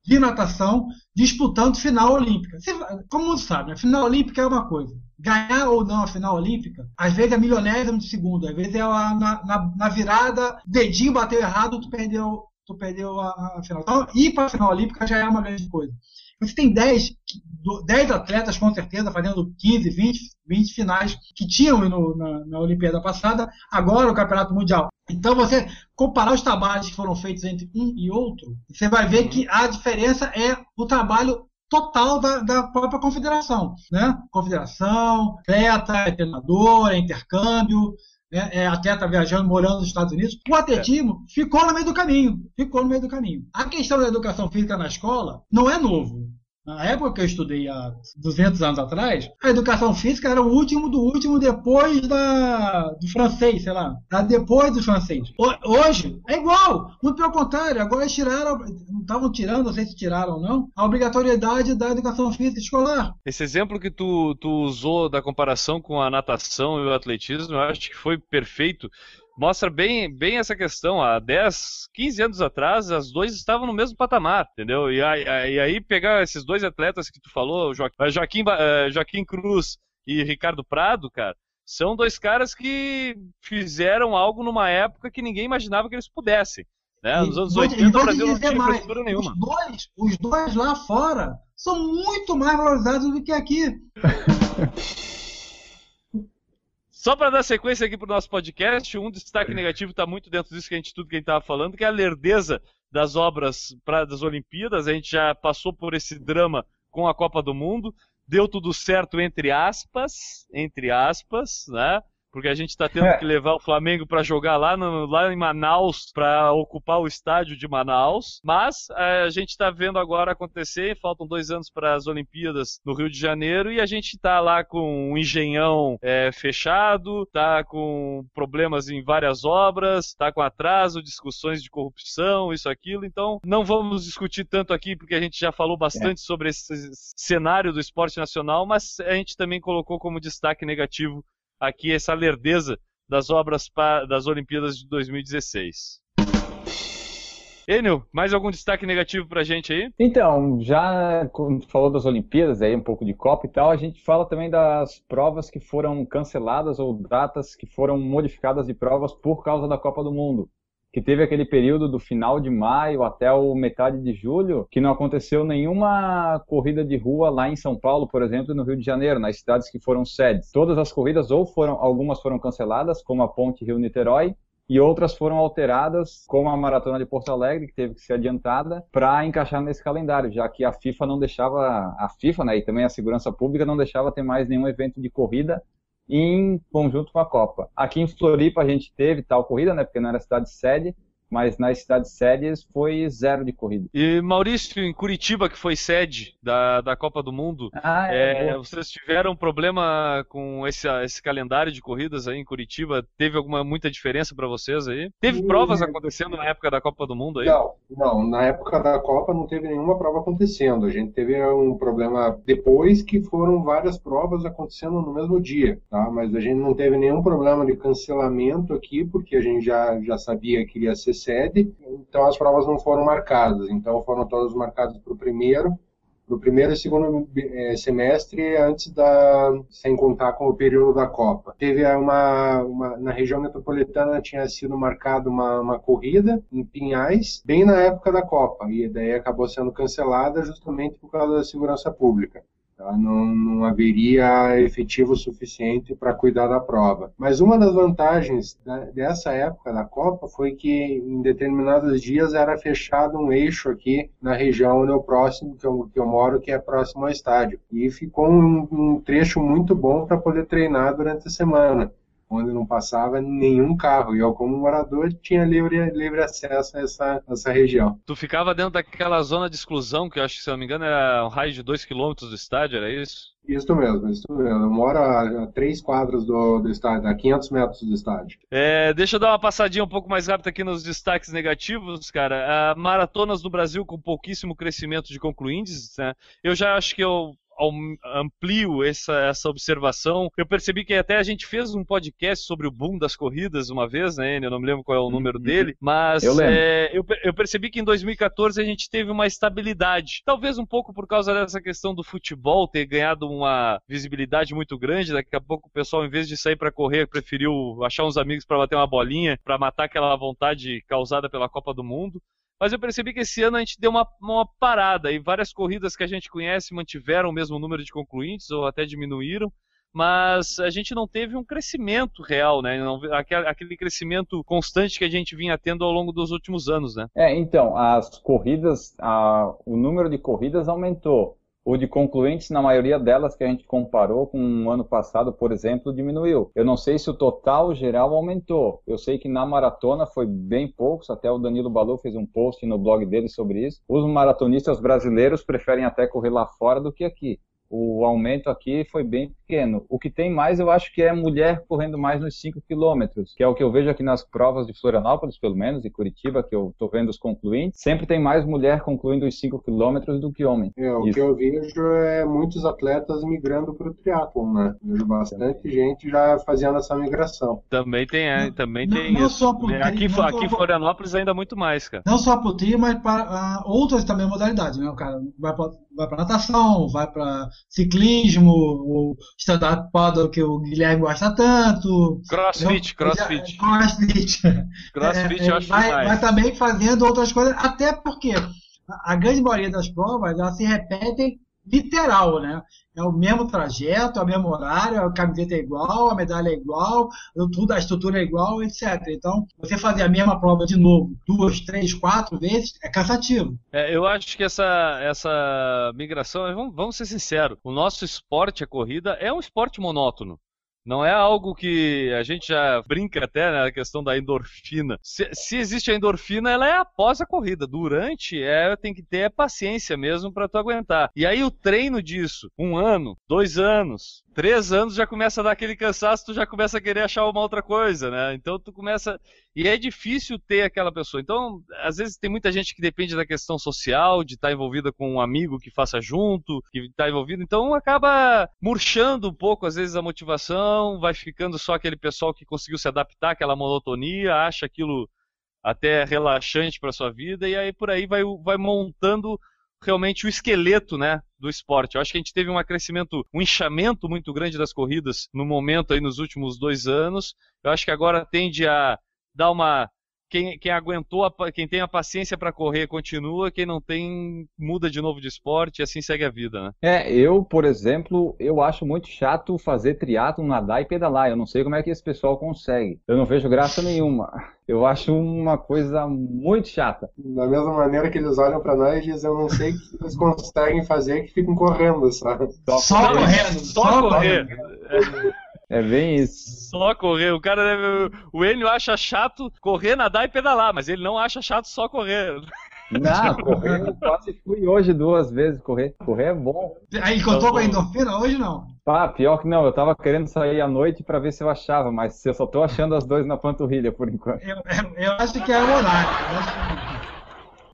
de natação disputando final olímpica. Você, como mundo sabe, a né, final olímpica é uma coisa. Ganhar ou não a final olímpica, às vezes é milionésimo de segundo, às vezes é na, na, na virada, dedinho bateu errado, tu perdeu, tu perdeu a, a final. Então, ir para a final olímpica já é uma grande coisa. Você tem 10, 10 atletas, com certeza, fazendo 15, 20, 20 finais que tinham no, na, na Olimpíada passada, agora o Campeonato Mundial. Então, você comparar os trabalhos que foram feitos entre um e outro, você vai ver que a diferença é o trabalho total da, da própria confederação. Né? Confederação, atleta, treinador, intercâmbio, né? é atleta viajando, morando nos Estados Unidos. O atletismo é. ficou no meio do caminho. Ficou no meio do caminho. A questão da educação física na escola não é novo. Na época que eu estudei há 200 anos atrás, a educação física era o último do último depois da, do francês, sei lá. Depois do francês. Hoje é igual. Muito pelo contrário. Agora tiraram, estavam tirando, não sei se tiraram ou não, a obrigatoriedade da educação física escolar.
Esse exemplo que tu, tu usou da comparação com a natação e o atletismo, eu acho que foi perfeito mostra bem, bem essa questão. Há 10, 15 anos atrás, as dois estavam no mesmo patamar, entendeu? E aí, e aí pegar esses dois atletas que tu falou, Joaquim, eh, Joaquim Cruz e Ricardo Prado, cara, são dois caras que fizeram algo numa época que ninguém imaginava que eles pudessem. Né? Nos anos 80 o Brasil não tinha mais, infraestrutura nenhuma.
Os dois, os dois lá fora são muito mais valorizados do que aqui.
Só para dar sequência aqui para o nosso podcast, um destaque negativo está muito dentro disso que a gente tudo que a gente estava falando, que é a lerdeza das obras para das Olimpíadas. A gente já passou por esse drama com a Copa do Mundo, deu tudo certo entre aspas, entre aspas, né? Porque a gente está tendo é. que levar o Flamengo para jogar lá, no, lá em Manaus, para ocupar o estádio de Manaus. Mas é, a gente está vendo agora acontecer, faltam dois anos para as Olimpíadas no Rio de Janeiro, e a gente está lá com um engenhão é, fechado, está com problemas em várias obras, está com atraso, discussões de corrupção, isso, aquilo. Então, não vamos discutir tanto aqui, porque a gente já falou bastante é. sobre esse cenário do esporte nacional, mas a gente também colocou como destaque negativo aqui essa lerdeza das obras das Olimpíadas de 2016. Enio, mais algum destaque negativo pra gente aí?
Então, já quando falou das Olimpíadas, aí um pouco de Copa e tal, a gente fala também das provas que foram canceladas ou datas que foram modificadas de provas por causa da Copa do Mundo. Que teve aquele período do final de maio até o metade de julho, que não aconteceu nenhuma corrida de rua lá em São Paulo, por exemplo, e no Rio de Janeiro, nas cidades que foram sedes. Todas as corridas ou foram, algumas foram canceladas, como a Ponte Rio-Niterói, e outras foram alteradas, como a Maratona de Porto Alegre, que teve que ser adiantada, para encaixar nesse calendário, já que a FIFA não deixava, a FIFA né, e também a segurança pública não deixava ter mais nenhum evento de corrida em conjunto com a Copa. Aqui em Floripa a gente teve tal corrida, né, porque não era cidade sede, mas nas cidades sedes foi zero de corrida.
E Maurício, em Curitiba, que foi sede da, da Copa do Mundo, ah, é, é, vocês tiveram problema com esse, esse calendário de corridas aí em Curitiba? Teve alguma muita diferença para vocês aí? Teve provas acontecendo na época da Copa do Mundo aí?
Não, não, na época da Copa não teve nenhuma prova acontecendo. A gente teve um problema depois que foram várias provas acontecendo no mesmo dia, tá? Mas a gente não teve nenhum problema de cancelamento aqui, porque a gente já, já sabia que iria ser sede, então as provas não foram marcadas, então foram todas marcadas para o primeiro, para o primeiro e segundo eh, semestre, antes da, sem contar com o período da Copa. Teve uma, uma na região metropolitana tinha sido marcada uma, uma corrida em Pinhais, bem na época da Copa, e daí acabou sendo cancelada justamente por causa da segurança pública. Tá? Não, não haveria efetivo suficiente para cuidar da prova. Mas uma das vantagens da, dessa época da Copa foi que em determinados dias era fechado um eixo aqui na região onde eu, próximo, que eu, que eu moro, que é próximo ao estádio. E ficou um, um trecho muito bom para poder treinar durante a semana onde não passava nenhum carro. E eu, como morador, tinha livre, livre acesso a essa, essa região.
Tu ficava dentro daquela zona de exclusão, que eu acho que, se não me engano, era um raio de 2 km do estádio, era isso?
Isso mesmo, isso mesmo. Eu moro a, a três quadras do, do estádio, a 500 metros do estádio.
É, deixa eu dar uma passadinha um pouco mais rápida aqui nos destaques negativos, cara. maratonas no Brasil com pouquíssimo crescimento de concluintes, né? Eu já acho que eu amplio essa, essa observação. Eu percebi que até a gente fez um podcast sobre o boom das corridas uma vez, né, Eu não me lembro qual é o número uhum. dele, mas eu, é, eu, eu, percebi que em 2014 a gente teve uma estabilidade. Talvez um pouco por causa dessa questão do futebol ter ganhado uma visibilidade muito grande. Daqui a pouco o pessoal, em vez de sair para correr, preferiu achar uns amigos para bater uma bolinha, para matar aquela vontade causada pela Copa do Mundo mas eu percebi que esse ano a gente deu uma, uma parada e várias corridas que a gente conhece mantiveram o mesmo número de concluintes ou até diminuíram, mas a gente não teve um crescimento real, né? Aquele crescimento constante que a gente vinha tendo ao longo dos últimos anos, né?
É, então, as corridas, a, o número de corridas aumentou, o de concluintes, na maioria delas que a gente comparou com o um ano passado, por exemplo, diminuiu. Eu não sei se o total geral aumentou. Eu sei que na maratona foi bem poucos, até o Danilo Balu fez um post no blog dele sobre isso. Os maratonistas brasileiros preferem até correr lá fora do que aqui o aumento aqui foi bem pequeno. O que tem mais, eu acho que é mulher correndo mais nos 5 quilômetros, que é o que eu vejo aqui nas provas de Florianópolis, pelo menos, e Curitiba, que eu estou vendo os concluintes. Sempre tem mais mulher concluindo os 5 quilômetros do que homem.
É, o Isso. que eu vejo é muitos atletas migrando para o triatlon, né? Vejo bastante gente já fazendo essa migração.
Também tem, é, também não, tem não isso. Só pro aqui, tri, aqui em Florianópolis ainda muito mais, cara.
Não só para o tri, mas para uh, outras também modalidades, né? O cara vai para vai para natação, vai para ciclismo, o stand-up paddle que o Guilherme gosta tanto.
Crossfit, crossfit.
Crossfit.
Crossfit é, eu acho
vai, vai também fazendo outras coisas, até porque a grande maioria das provas elas se repetem literal, né? É o mesmo trajeto, é o mesmo horário, a camiseta é igual, a medalha é igual, tudo, a estrutura é igual, etc. Então, você fazer a mesma prova de novo duas, três, quatro vezes é cansativo.
É, eu acho que essa, essa migração, vamos, vamos ser sinceros, o nosso esporte, a corrida, é um esporte monótono. Não é algo que a gente já brinca até na né, questão da endorfina. Se, se, existe a endorfina, ela é após a corrida. Durante, é tem que ter paciência mesmo para tu aguentar. E aí o treino disso, um ano, dois anos, três anos já começa a dar aquele cansaço, tu já começa a querer achar uma outra coisa, né? Então tu começa. E é difícil ter aquela pessoa. Então, às vezes tem muita gente que depende da questão social, de estar tá envolvida com um amigo que faça junto, que está envolvido. Então acaba murchando um pouco, às vezes, a motivação, vai ficando só aquele pessoal que conseguiu se adaptar àquela monotonia, acha aquilo até relaxante para sua vida, e aí por aí vai, vai montando realmente o esqueleto, né, do esporte. Eu acho que a gente teve um crescimento, um inchamento muito grande das corridas no momento aí nos últimos dois anos. Eu acho que agora tende a dar uma quem, quem aguentou, a, quem tem a paciência para correr continua, quem não tem muda de novo de esporte e assim segue a vida, né?
É, eu, por exemplo, eu acho muito chato fazer triatlo, nadar e pedalar. Eu não sei como é que esse pessoal consegue. Eu não vejo graça nenhuma. Eu acho uma coisa muito chata.
Da mesma maneira que eles olham para nós e dizem, eu não sei o que eles conseguem fazer que ficam correndo, sabe?
Só, só correndo.
Só, só correr.
É bem isso.
Só correr. O cara deve... O Enio acha chato correr, nadar e pedalar, mas ele não acha chato só correr.
Não, correr, eu quase fui hoje duas vezes correr. Correr é bom.
Aí contou com a endorfina hoje não?
Ah, pior que não, eu tava querendo sair à noite para ver se eu achava, mas eu só tô achando as duas na panturrilha por enquanto.
Eu, eu, eu acho que é o horário.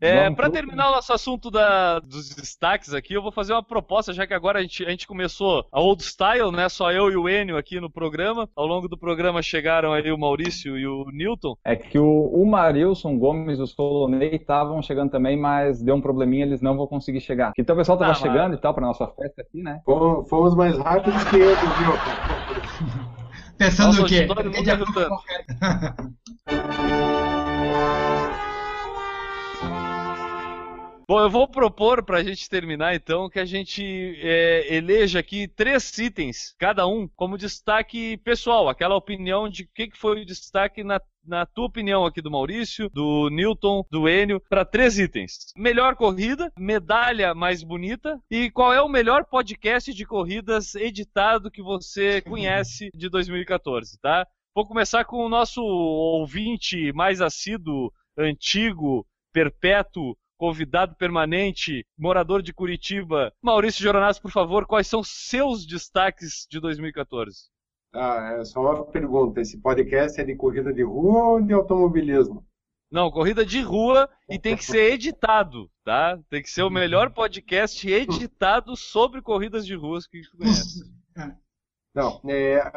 É, para terminar o nosso assunto da, dos destaques aqui, eu vou fazer uma proposta, já que agora a gente, a gente começou a old style, né? Só eu e o Enio aqui no programa. Ao longo do programa chegaram aí o Maurício e o Newton.
É que o, o Marilson Gomes e o Solonei estavam chegando também, mas deu um probleminha, eles não vão conseguir chegar. Então o pessoal tava tá, chegando mas... e tal para nossa festa aqui, né?
Fomos mais rápidos que eles, viu?
Pensando Nossa, o quê?
Bom, eu vou propor para a gente terminar então que a gente é, eleja aqui três itens, cada um, como destaque pessoal, aquela opinião de o que, que foi o destaque na na tua opinião aqui do Maurício, do Newton, do Enio, para três itens. Melhor corrida, medalha mais bonita e qual é o melhor podcast de corridas editado que você conhece de 2014, tá? Vou começar com o nosso ouvinte mais assíduo, antigo, perpétuo, convidado permanente, morador de Curitiba. Maurício Joronazzi, por favor, quais são seus destaques de 2014?
Ah, é só uma pergunta. Esse podcast é de corrida de rua ou de automobilismo?
Não, corrida de rua e tem que ser editado, tá? Tem que ser o melhor podcast editado sobre corridas de ruas que conhece.
Não, é,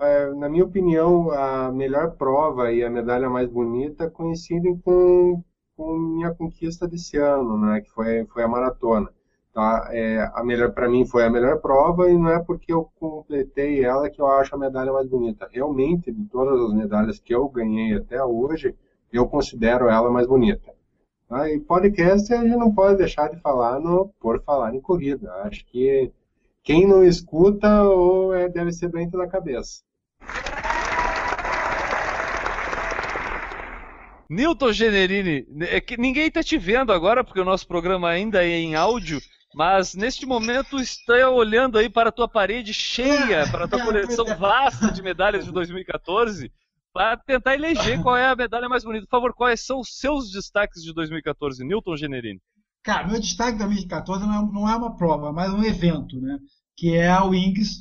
é, na minha opinião, a melhor prova e a medalha mais bonita coincidem com com minha conquista desse ano, né, que foi, foi a maratona. Tá? É, a melhor para mim foi a melhor prova e não é porque eu completei ela que eu acho a medalha mais bonita. Realmente, de todas as medalhas que eu ganhei até hoje, eu considero ela mais bonita. Tá? E podcast a gente não pode deixar de falar no por falar em corrida. Acho que quem não escuta ou é, deve ser doente na cabeça.
Newton Generini, é que ninguém está te vendo agora, porque o nosso programa ainda é em áudio, mas neste momento está olhando aí para a tua parede cheia, para a tua coleção vasta de medalhas de 2014, para tentar eleger qual é a medalha mais bonita. Por favor, quais são os seus destaques de 2014, Newton Generini?
Cara, meu destaque de 2014 não é, não é uma prova, mas um evento, né? Que é a Wings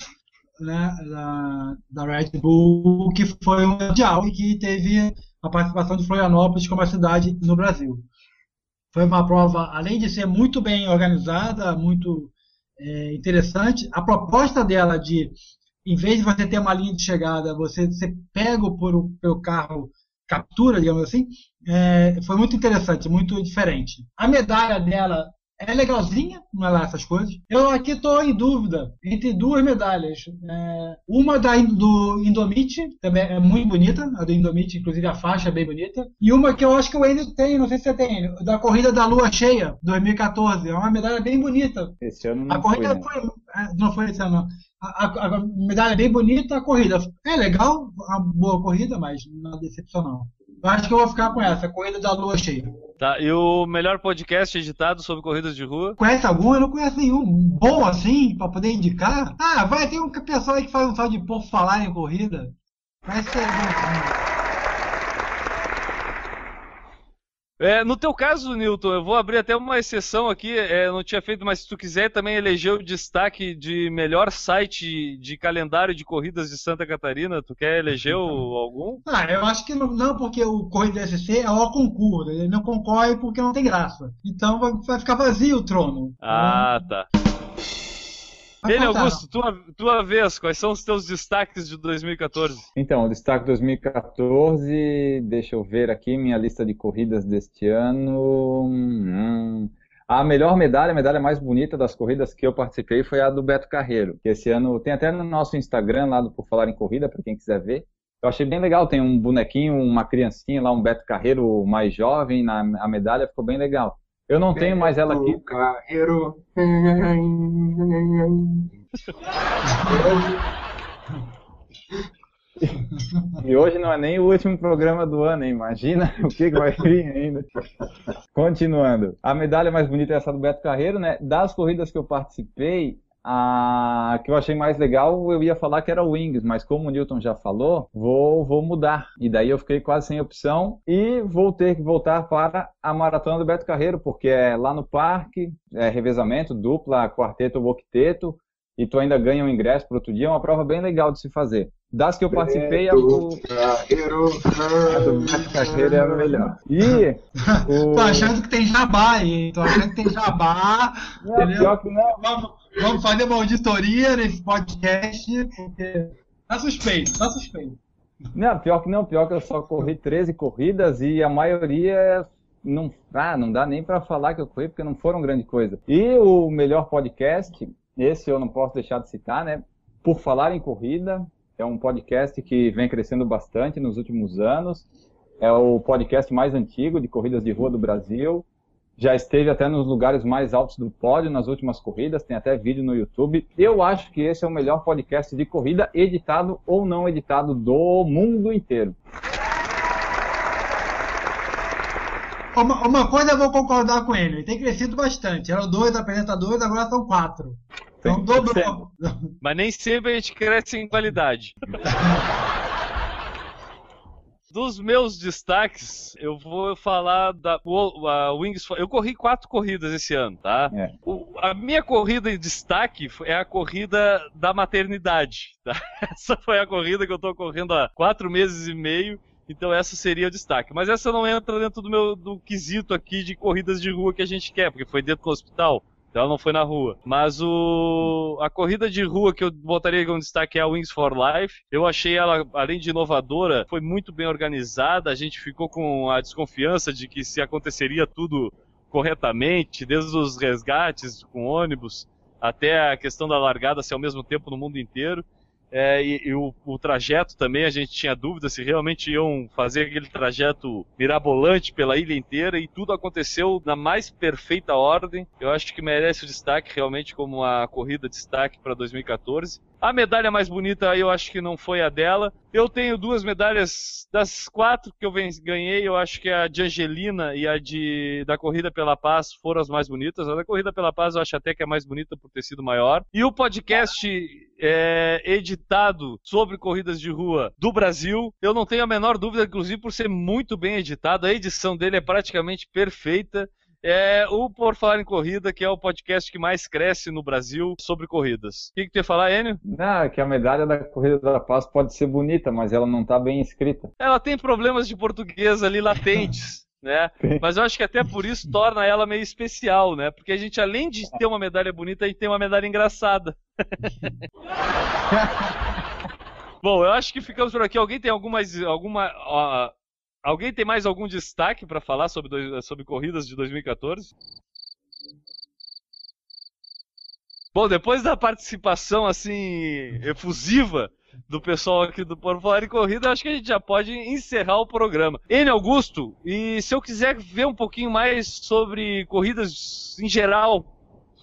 né, da, da Red Bull, que foi um mundial e que teve a participação de Florianópolis como a cidade no Brasil. Foi uma prova, além de ser muito bem organizada, muito é, interessante, a proposta dela de, em vez de você ter uma linha de chegada, você ser pego por, pelo carro captura, digamos assim, é, foi muito interessante, muito diferente. A medalha dela é legalzinha, não é lá essas coisas. Eu aqui estou em dúvida entre duas medalhas. É, uma da, do Indomite, também é muito bonita, a do Indomite, inclusive a faixa é bem bonita. E uma que eu acho que o Enio tem, não sei se você tem, da Corrida da Lua Cheia, 2014. É uma medalha bem bonita.
Esse ano não
a corrida
foi, né?
foi, é, não foi esse ano. A, a, a, medalha é bem bonita, a corrida é legal, uma boa corrida, mas não é decepcional. Eu acho que eu vou ficar com essa, Corrida da Lua Cheia.
Tá, e o melhor podcast editado sobre corridas de rua?
Conhece algum? Eu não conheço nenhum. Bom assim, pra poder indicar? Ah, vai ter um pessoal aí que faz um tal de por falar em corrida. Vai ser bom.
É, no teu caso, Newton, eu vou abrir até uma exceção aqui, é, não tinha feito, mas se tu quiser também eleger o destaque de melhor site de calendário de corridas de Santa Catarina, tu quer eleger o, algum?
Ah, eu acho que não, não, porque o Corrida SC é o concurso, ele não concorre porque não tem graça. Então vai, vai ficar vazio o trono.
Ah, tá. Dele, Augusto, tua, tua vez, quais são os teus destaques de 2014?
Então, o destaque 2014, deixa eu ver aqui minha lista de corridas deste ano. Hum, a melhor medalha, a medalha mais bonita das corridas que eu participei foi a do Beto Carreiro, que esse ano tem até no nosso Instagram lá do Por Falar em Corrida, para quem quiser ver. Eu achei bem legal, tem um bonequinho, uma criancinha lá, um Beto Carreiro mais jovem, na, a medalha ficou bem legal. Eu não tenho mais ela aqui.
Carreiro.
E hoje não é nem o último programa do ano, hein? Imagina o que, que vai vir ainda. Continuando. A medalha mais bonita é essa do Beto Carreiro, né? Das corridas que eu participei, a que eu achei mais legal, eu ia falar que era o Wings, mas como o Newton já falou, vou, vou mudar. E daí eu fiquei quase sem opção e vou ter que voltar para a maratona do Beto Carreiro, porque é lá no parque, é revezamento, dupla, quarteto ou octeto, e tu ainda ganha um ingresso para outro dia, é uma prova bem legal de se fazer. Das que eu participei, a do, a do Beto Carreiro é a melhor. E
o... Tô achando que tem jabá aí, tô achando que tem jabá.
Não, entendeu? pior que não.
Vamos, vamos fazer uma auditoria nesse podcast, porque tá suspeito, tá suspeito.
Não, pior que não, pior que eu só corri 13 corridas e a maioria não, ah, não dá nem para falar que eu corri porque não foram grande coisa. E o melhor podcast, esse eu não posso deixar de citar, né? Por falar em corrida, é um podcast que vem crescendo bastante nos últimos anos. É o podcast mais antigo de corridas de rua do Brasil. Já esteve até nos lugares mais altos do pódio nas últimas corridas, tem até vídeo no YouTube. Eu acho que esse é o melhor podcast de corrida, editado ou não editado, do mundo inteiro.
Uma, uma coisa eu vou concordar com ele, ele tem crescido bastante. Eram dois apresentadores, agora são quatro. Então dobrou.
Mas nem sempre a gente cresce em qualidade. Dos meus destaques, eu vou falar da a Wings. Eu corri quatro corridas esse ano, tá? É. O, a minha corrida em destaque é a corrida da maternidade. Tá? Essa foi a corrida que eu tô correndo há quatro meses e meio. Então essa seria o destaque. Mas essa não entra dentro do meu do quesito aqui de corridas de rua que a gente quer, porque foi dentro do hospital. Então ela não foi na rua. Mas o a corrida de rua que eu botaria como destaque é a Wings for Life. Eu achei ela, além de inovadora, foi muito bem organizada. A gente ficou com a desconfiança de que se aconteceria tudo corretamente, desde os resgates com ônibus até a questão da largada ser ao mesmo tempo no mundo inteiro. É, e, e o, o, trajeto também, a gente tinha dúvida se realmente iam fazer aquele trajeto mirabolante pela ilha inteira e tudo aconteceu na mais perfeita ordem. Eu acho que merece o destaque realmente como a corrida de destaque para 2014. A medalha mais bonita eu acho que não foi a dela. Eu tenho duas medalhas das quatro que eu ganhei, eu acho que a de Angelina e a de da Corrida pela Paz foram as mais bonitas. A da Corrida pela Paz eu acho até que é mais bonita por ter sido maior. E o podcast é, editado sobre corridas de rua do Brasil, eu não tenho a menor dúvida, inclusive por ser muito bem editado. A edição dele é praticamente perfeita. É o Por Falar em Corrida, que é o podcast que mais cresce no Brasil sobre corridas. O que, que tu ia falar, Enio?
Não, é que a medalha da Corrida da Paz pode ser bonita, mas ela não está bem escrita.
Ela tem problemas de português ali latentes. né? Mas eu acho que até por isso torna ela meio especial, né? Porque a gente, além de ter uma medalha bonita, a gente tem uma medalha engraçada. Bom, eu acho que ficamos por aqui. Alguém tem alguma, alguma Alguém tem mais algum destaque para falar sobre, dois, sobre corridas de 2014? Bom, depois da participação assim efusiva do pessoal aqui do Por Falar em Corrida, acho que a gente já pode encerrar o programa. N Augusto, e se eu quiser ver um pouquinho mais sobre corridas em geral,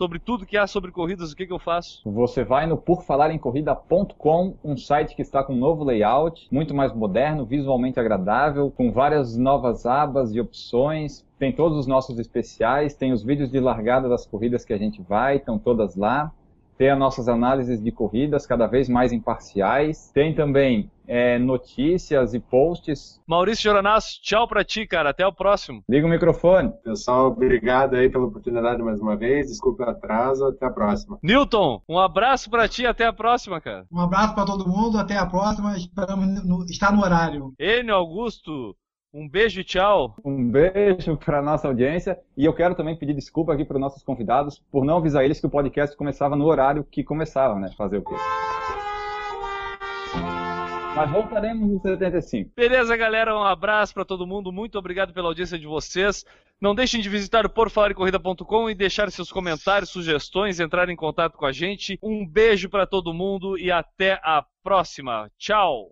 sobre tudo que há sobre corridas, o que, que eu faço?
Você vai no porfalarencorrida.com, um site que está com um novo layout, muito mais moderno, visualmente agradável, com várias novas abas e opções. Tem todos os nossos especiais, tem os vídeos de largada das corridas que a gente vai, estão todas lá tem as nossas análises de corridas cada vez mais imparciais, tem também é, notícias e posts.
Maurício Joranasso, tchau pra ti, cara. Até o próximo.
Liga o microfone.
Pessoal, obrigado aí pela oportunidade mais uma vez. Desculpa o atraso. Até a próxima.
Newton, um abraço pra ti. Até a próxima, cara.
Um abraço pra todo mundo. Até a próxima. Esperamos no, estar no horário.
Enio Augusto, um beijo e tchau.
Um beijo para a nossa audiência. E eu quero também pedir desculpa aqui para os nossos convidados por não avisar eles que o podcast começava no horário que começava, né? Fazer o quê? Mas voltaremos no 75.
Beleza, galera. Um abraço para todo mundo. Muito obrigado pela audiência de vocês. Não deixem de visitar o porfalarecorrida.com e deixar seus comentários, sugestões, entrar em contato com a gente. Um beijo para todo mundo e até a próxima. Tchau.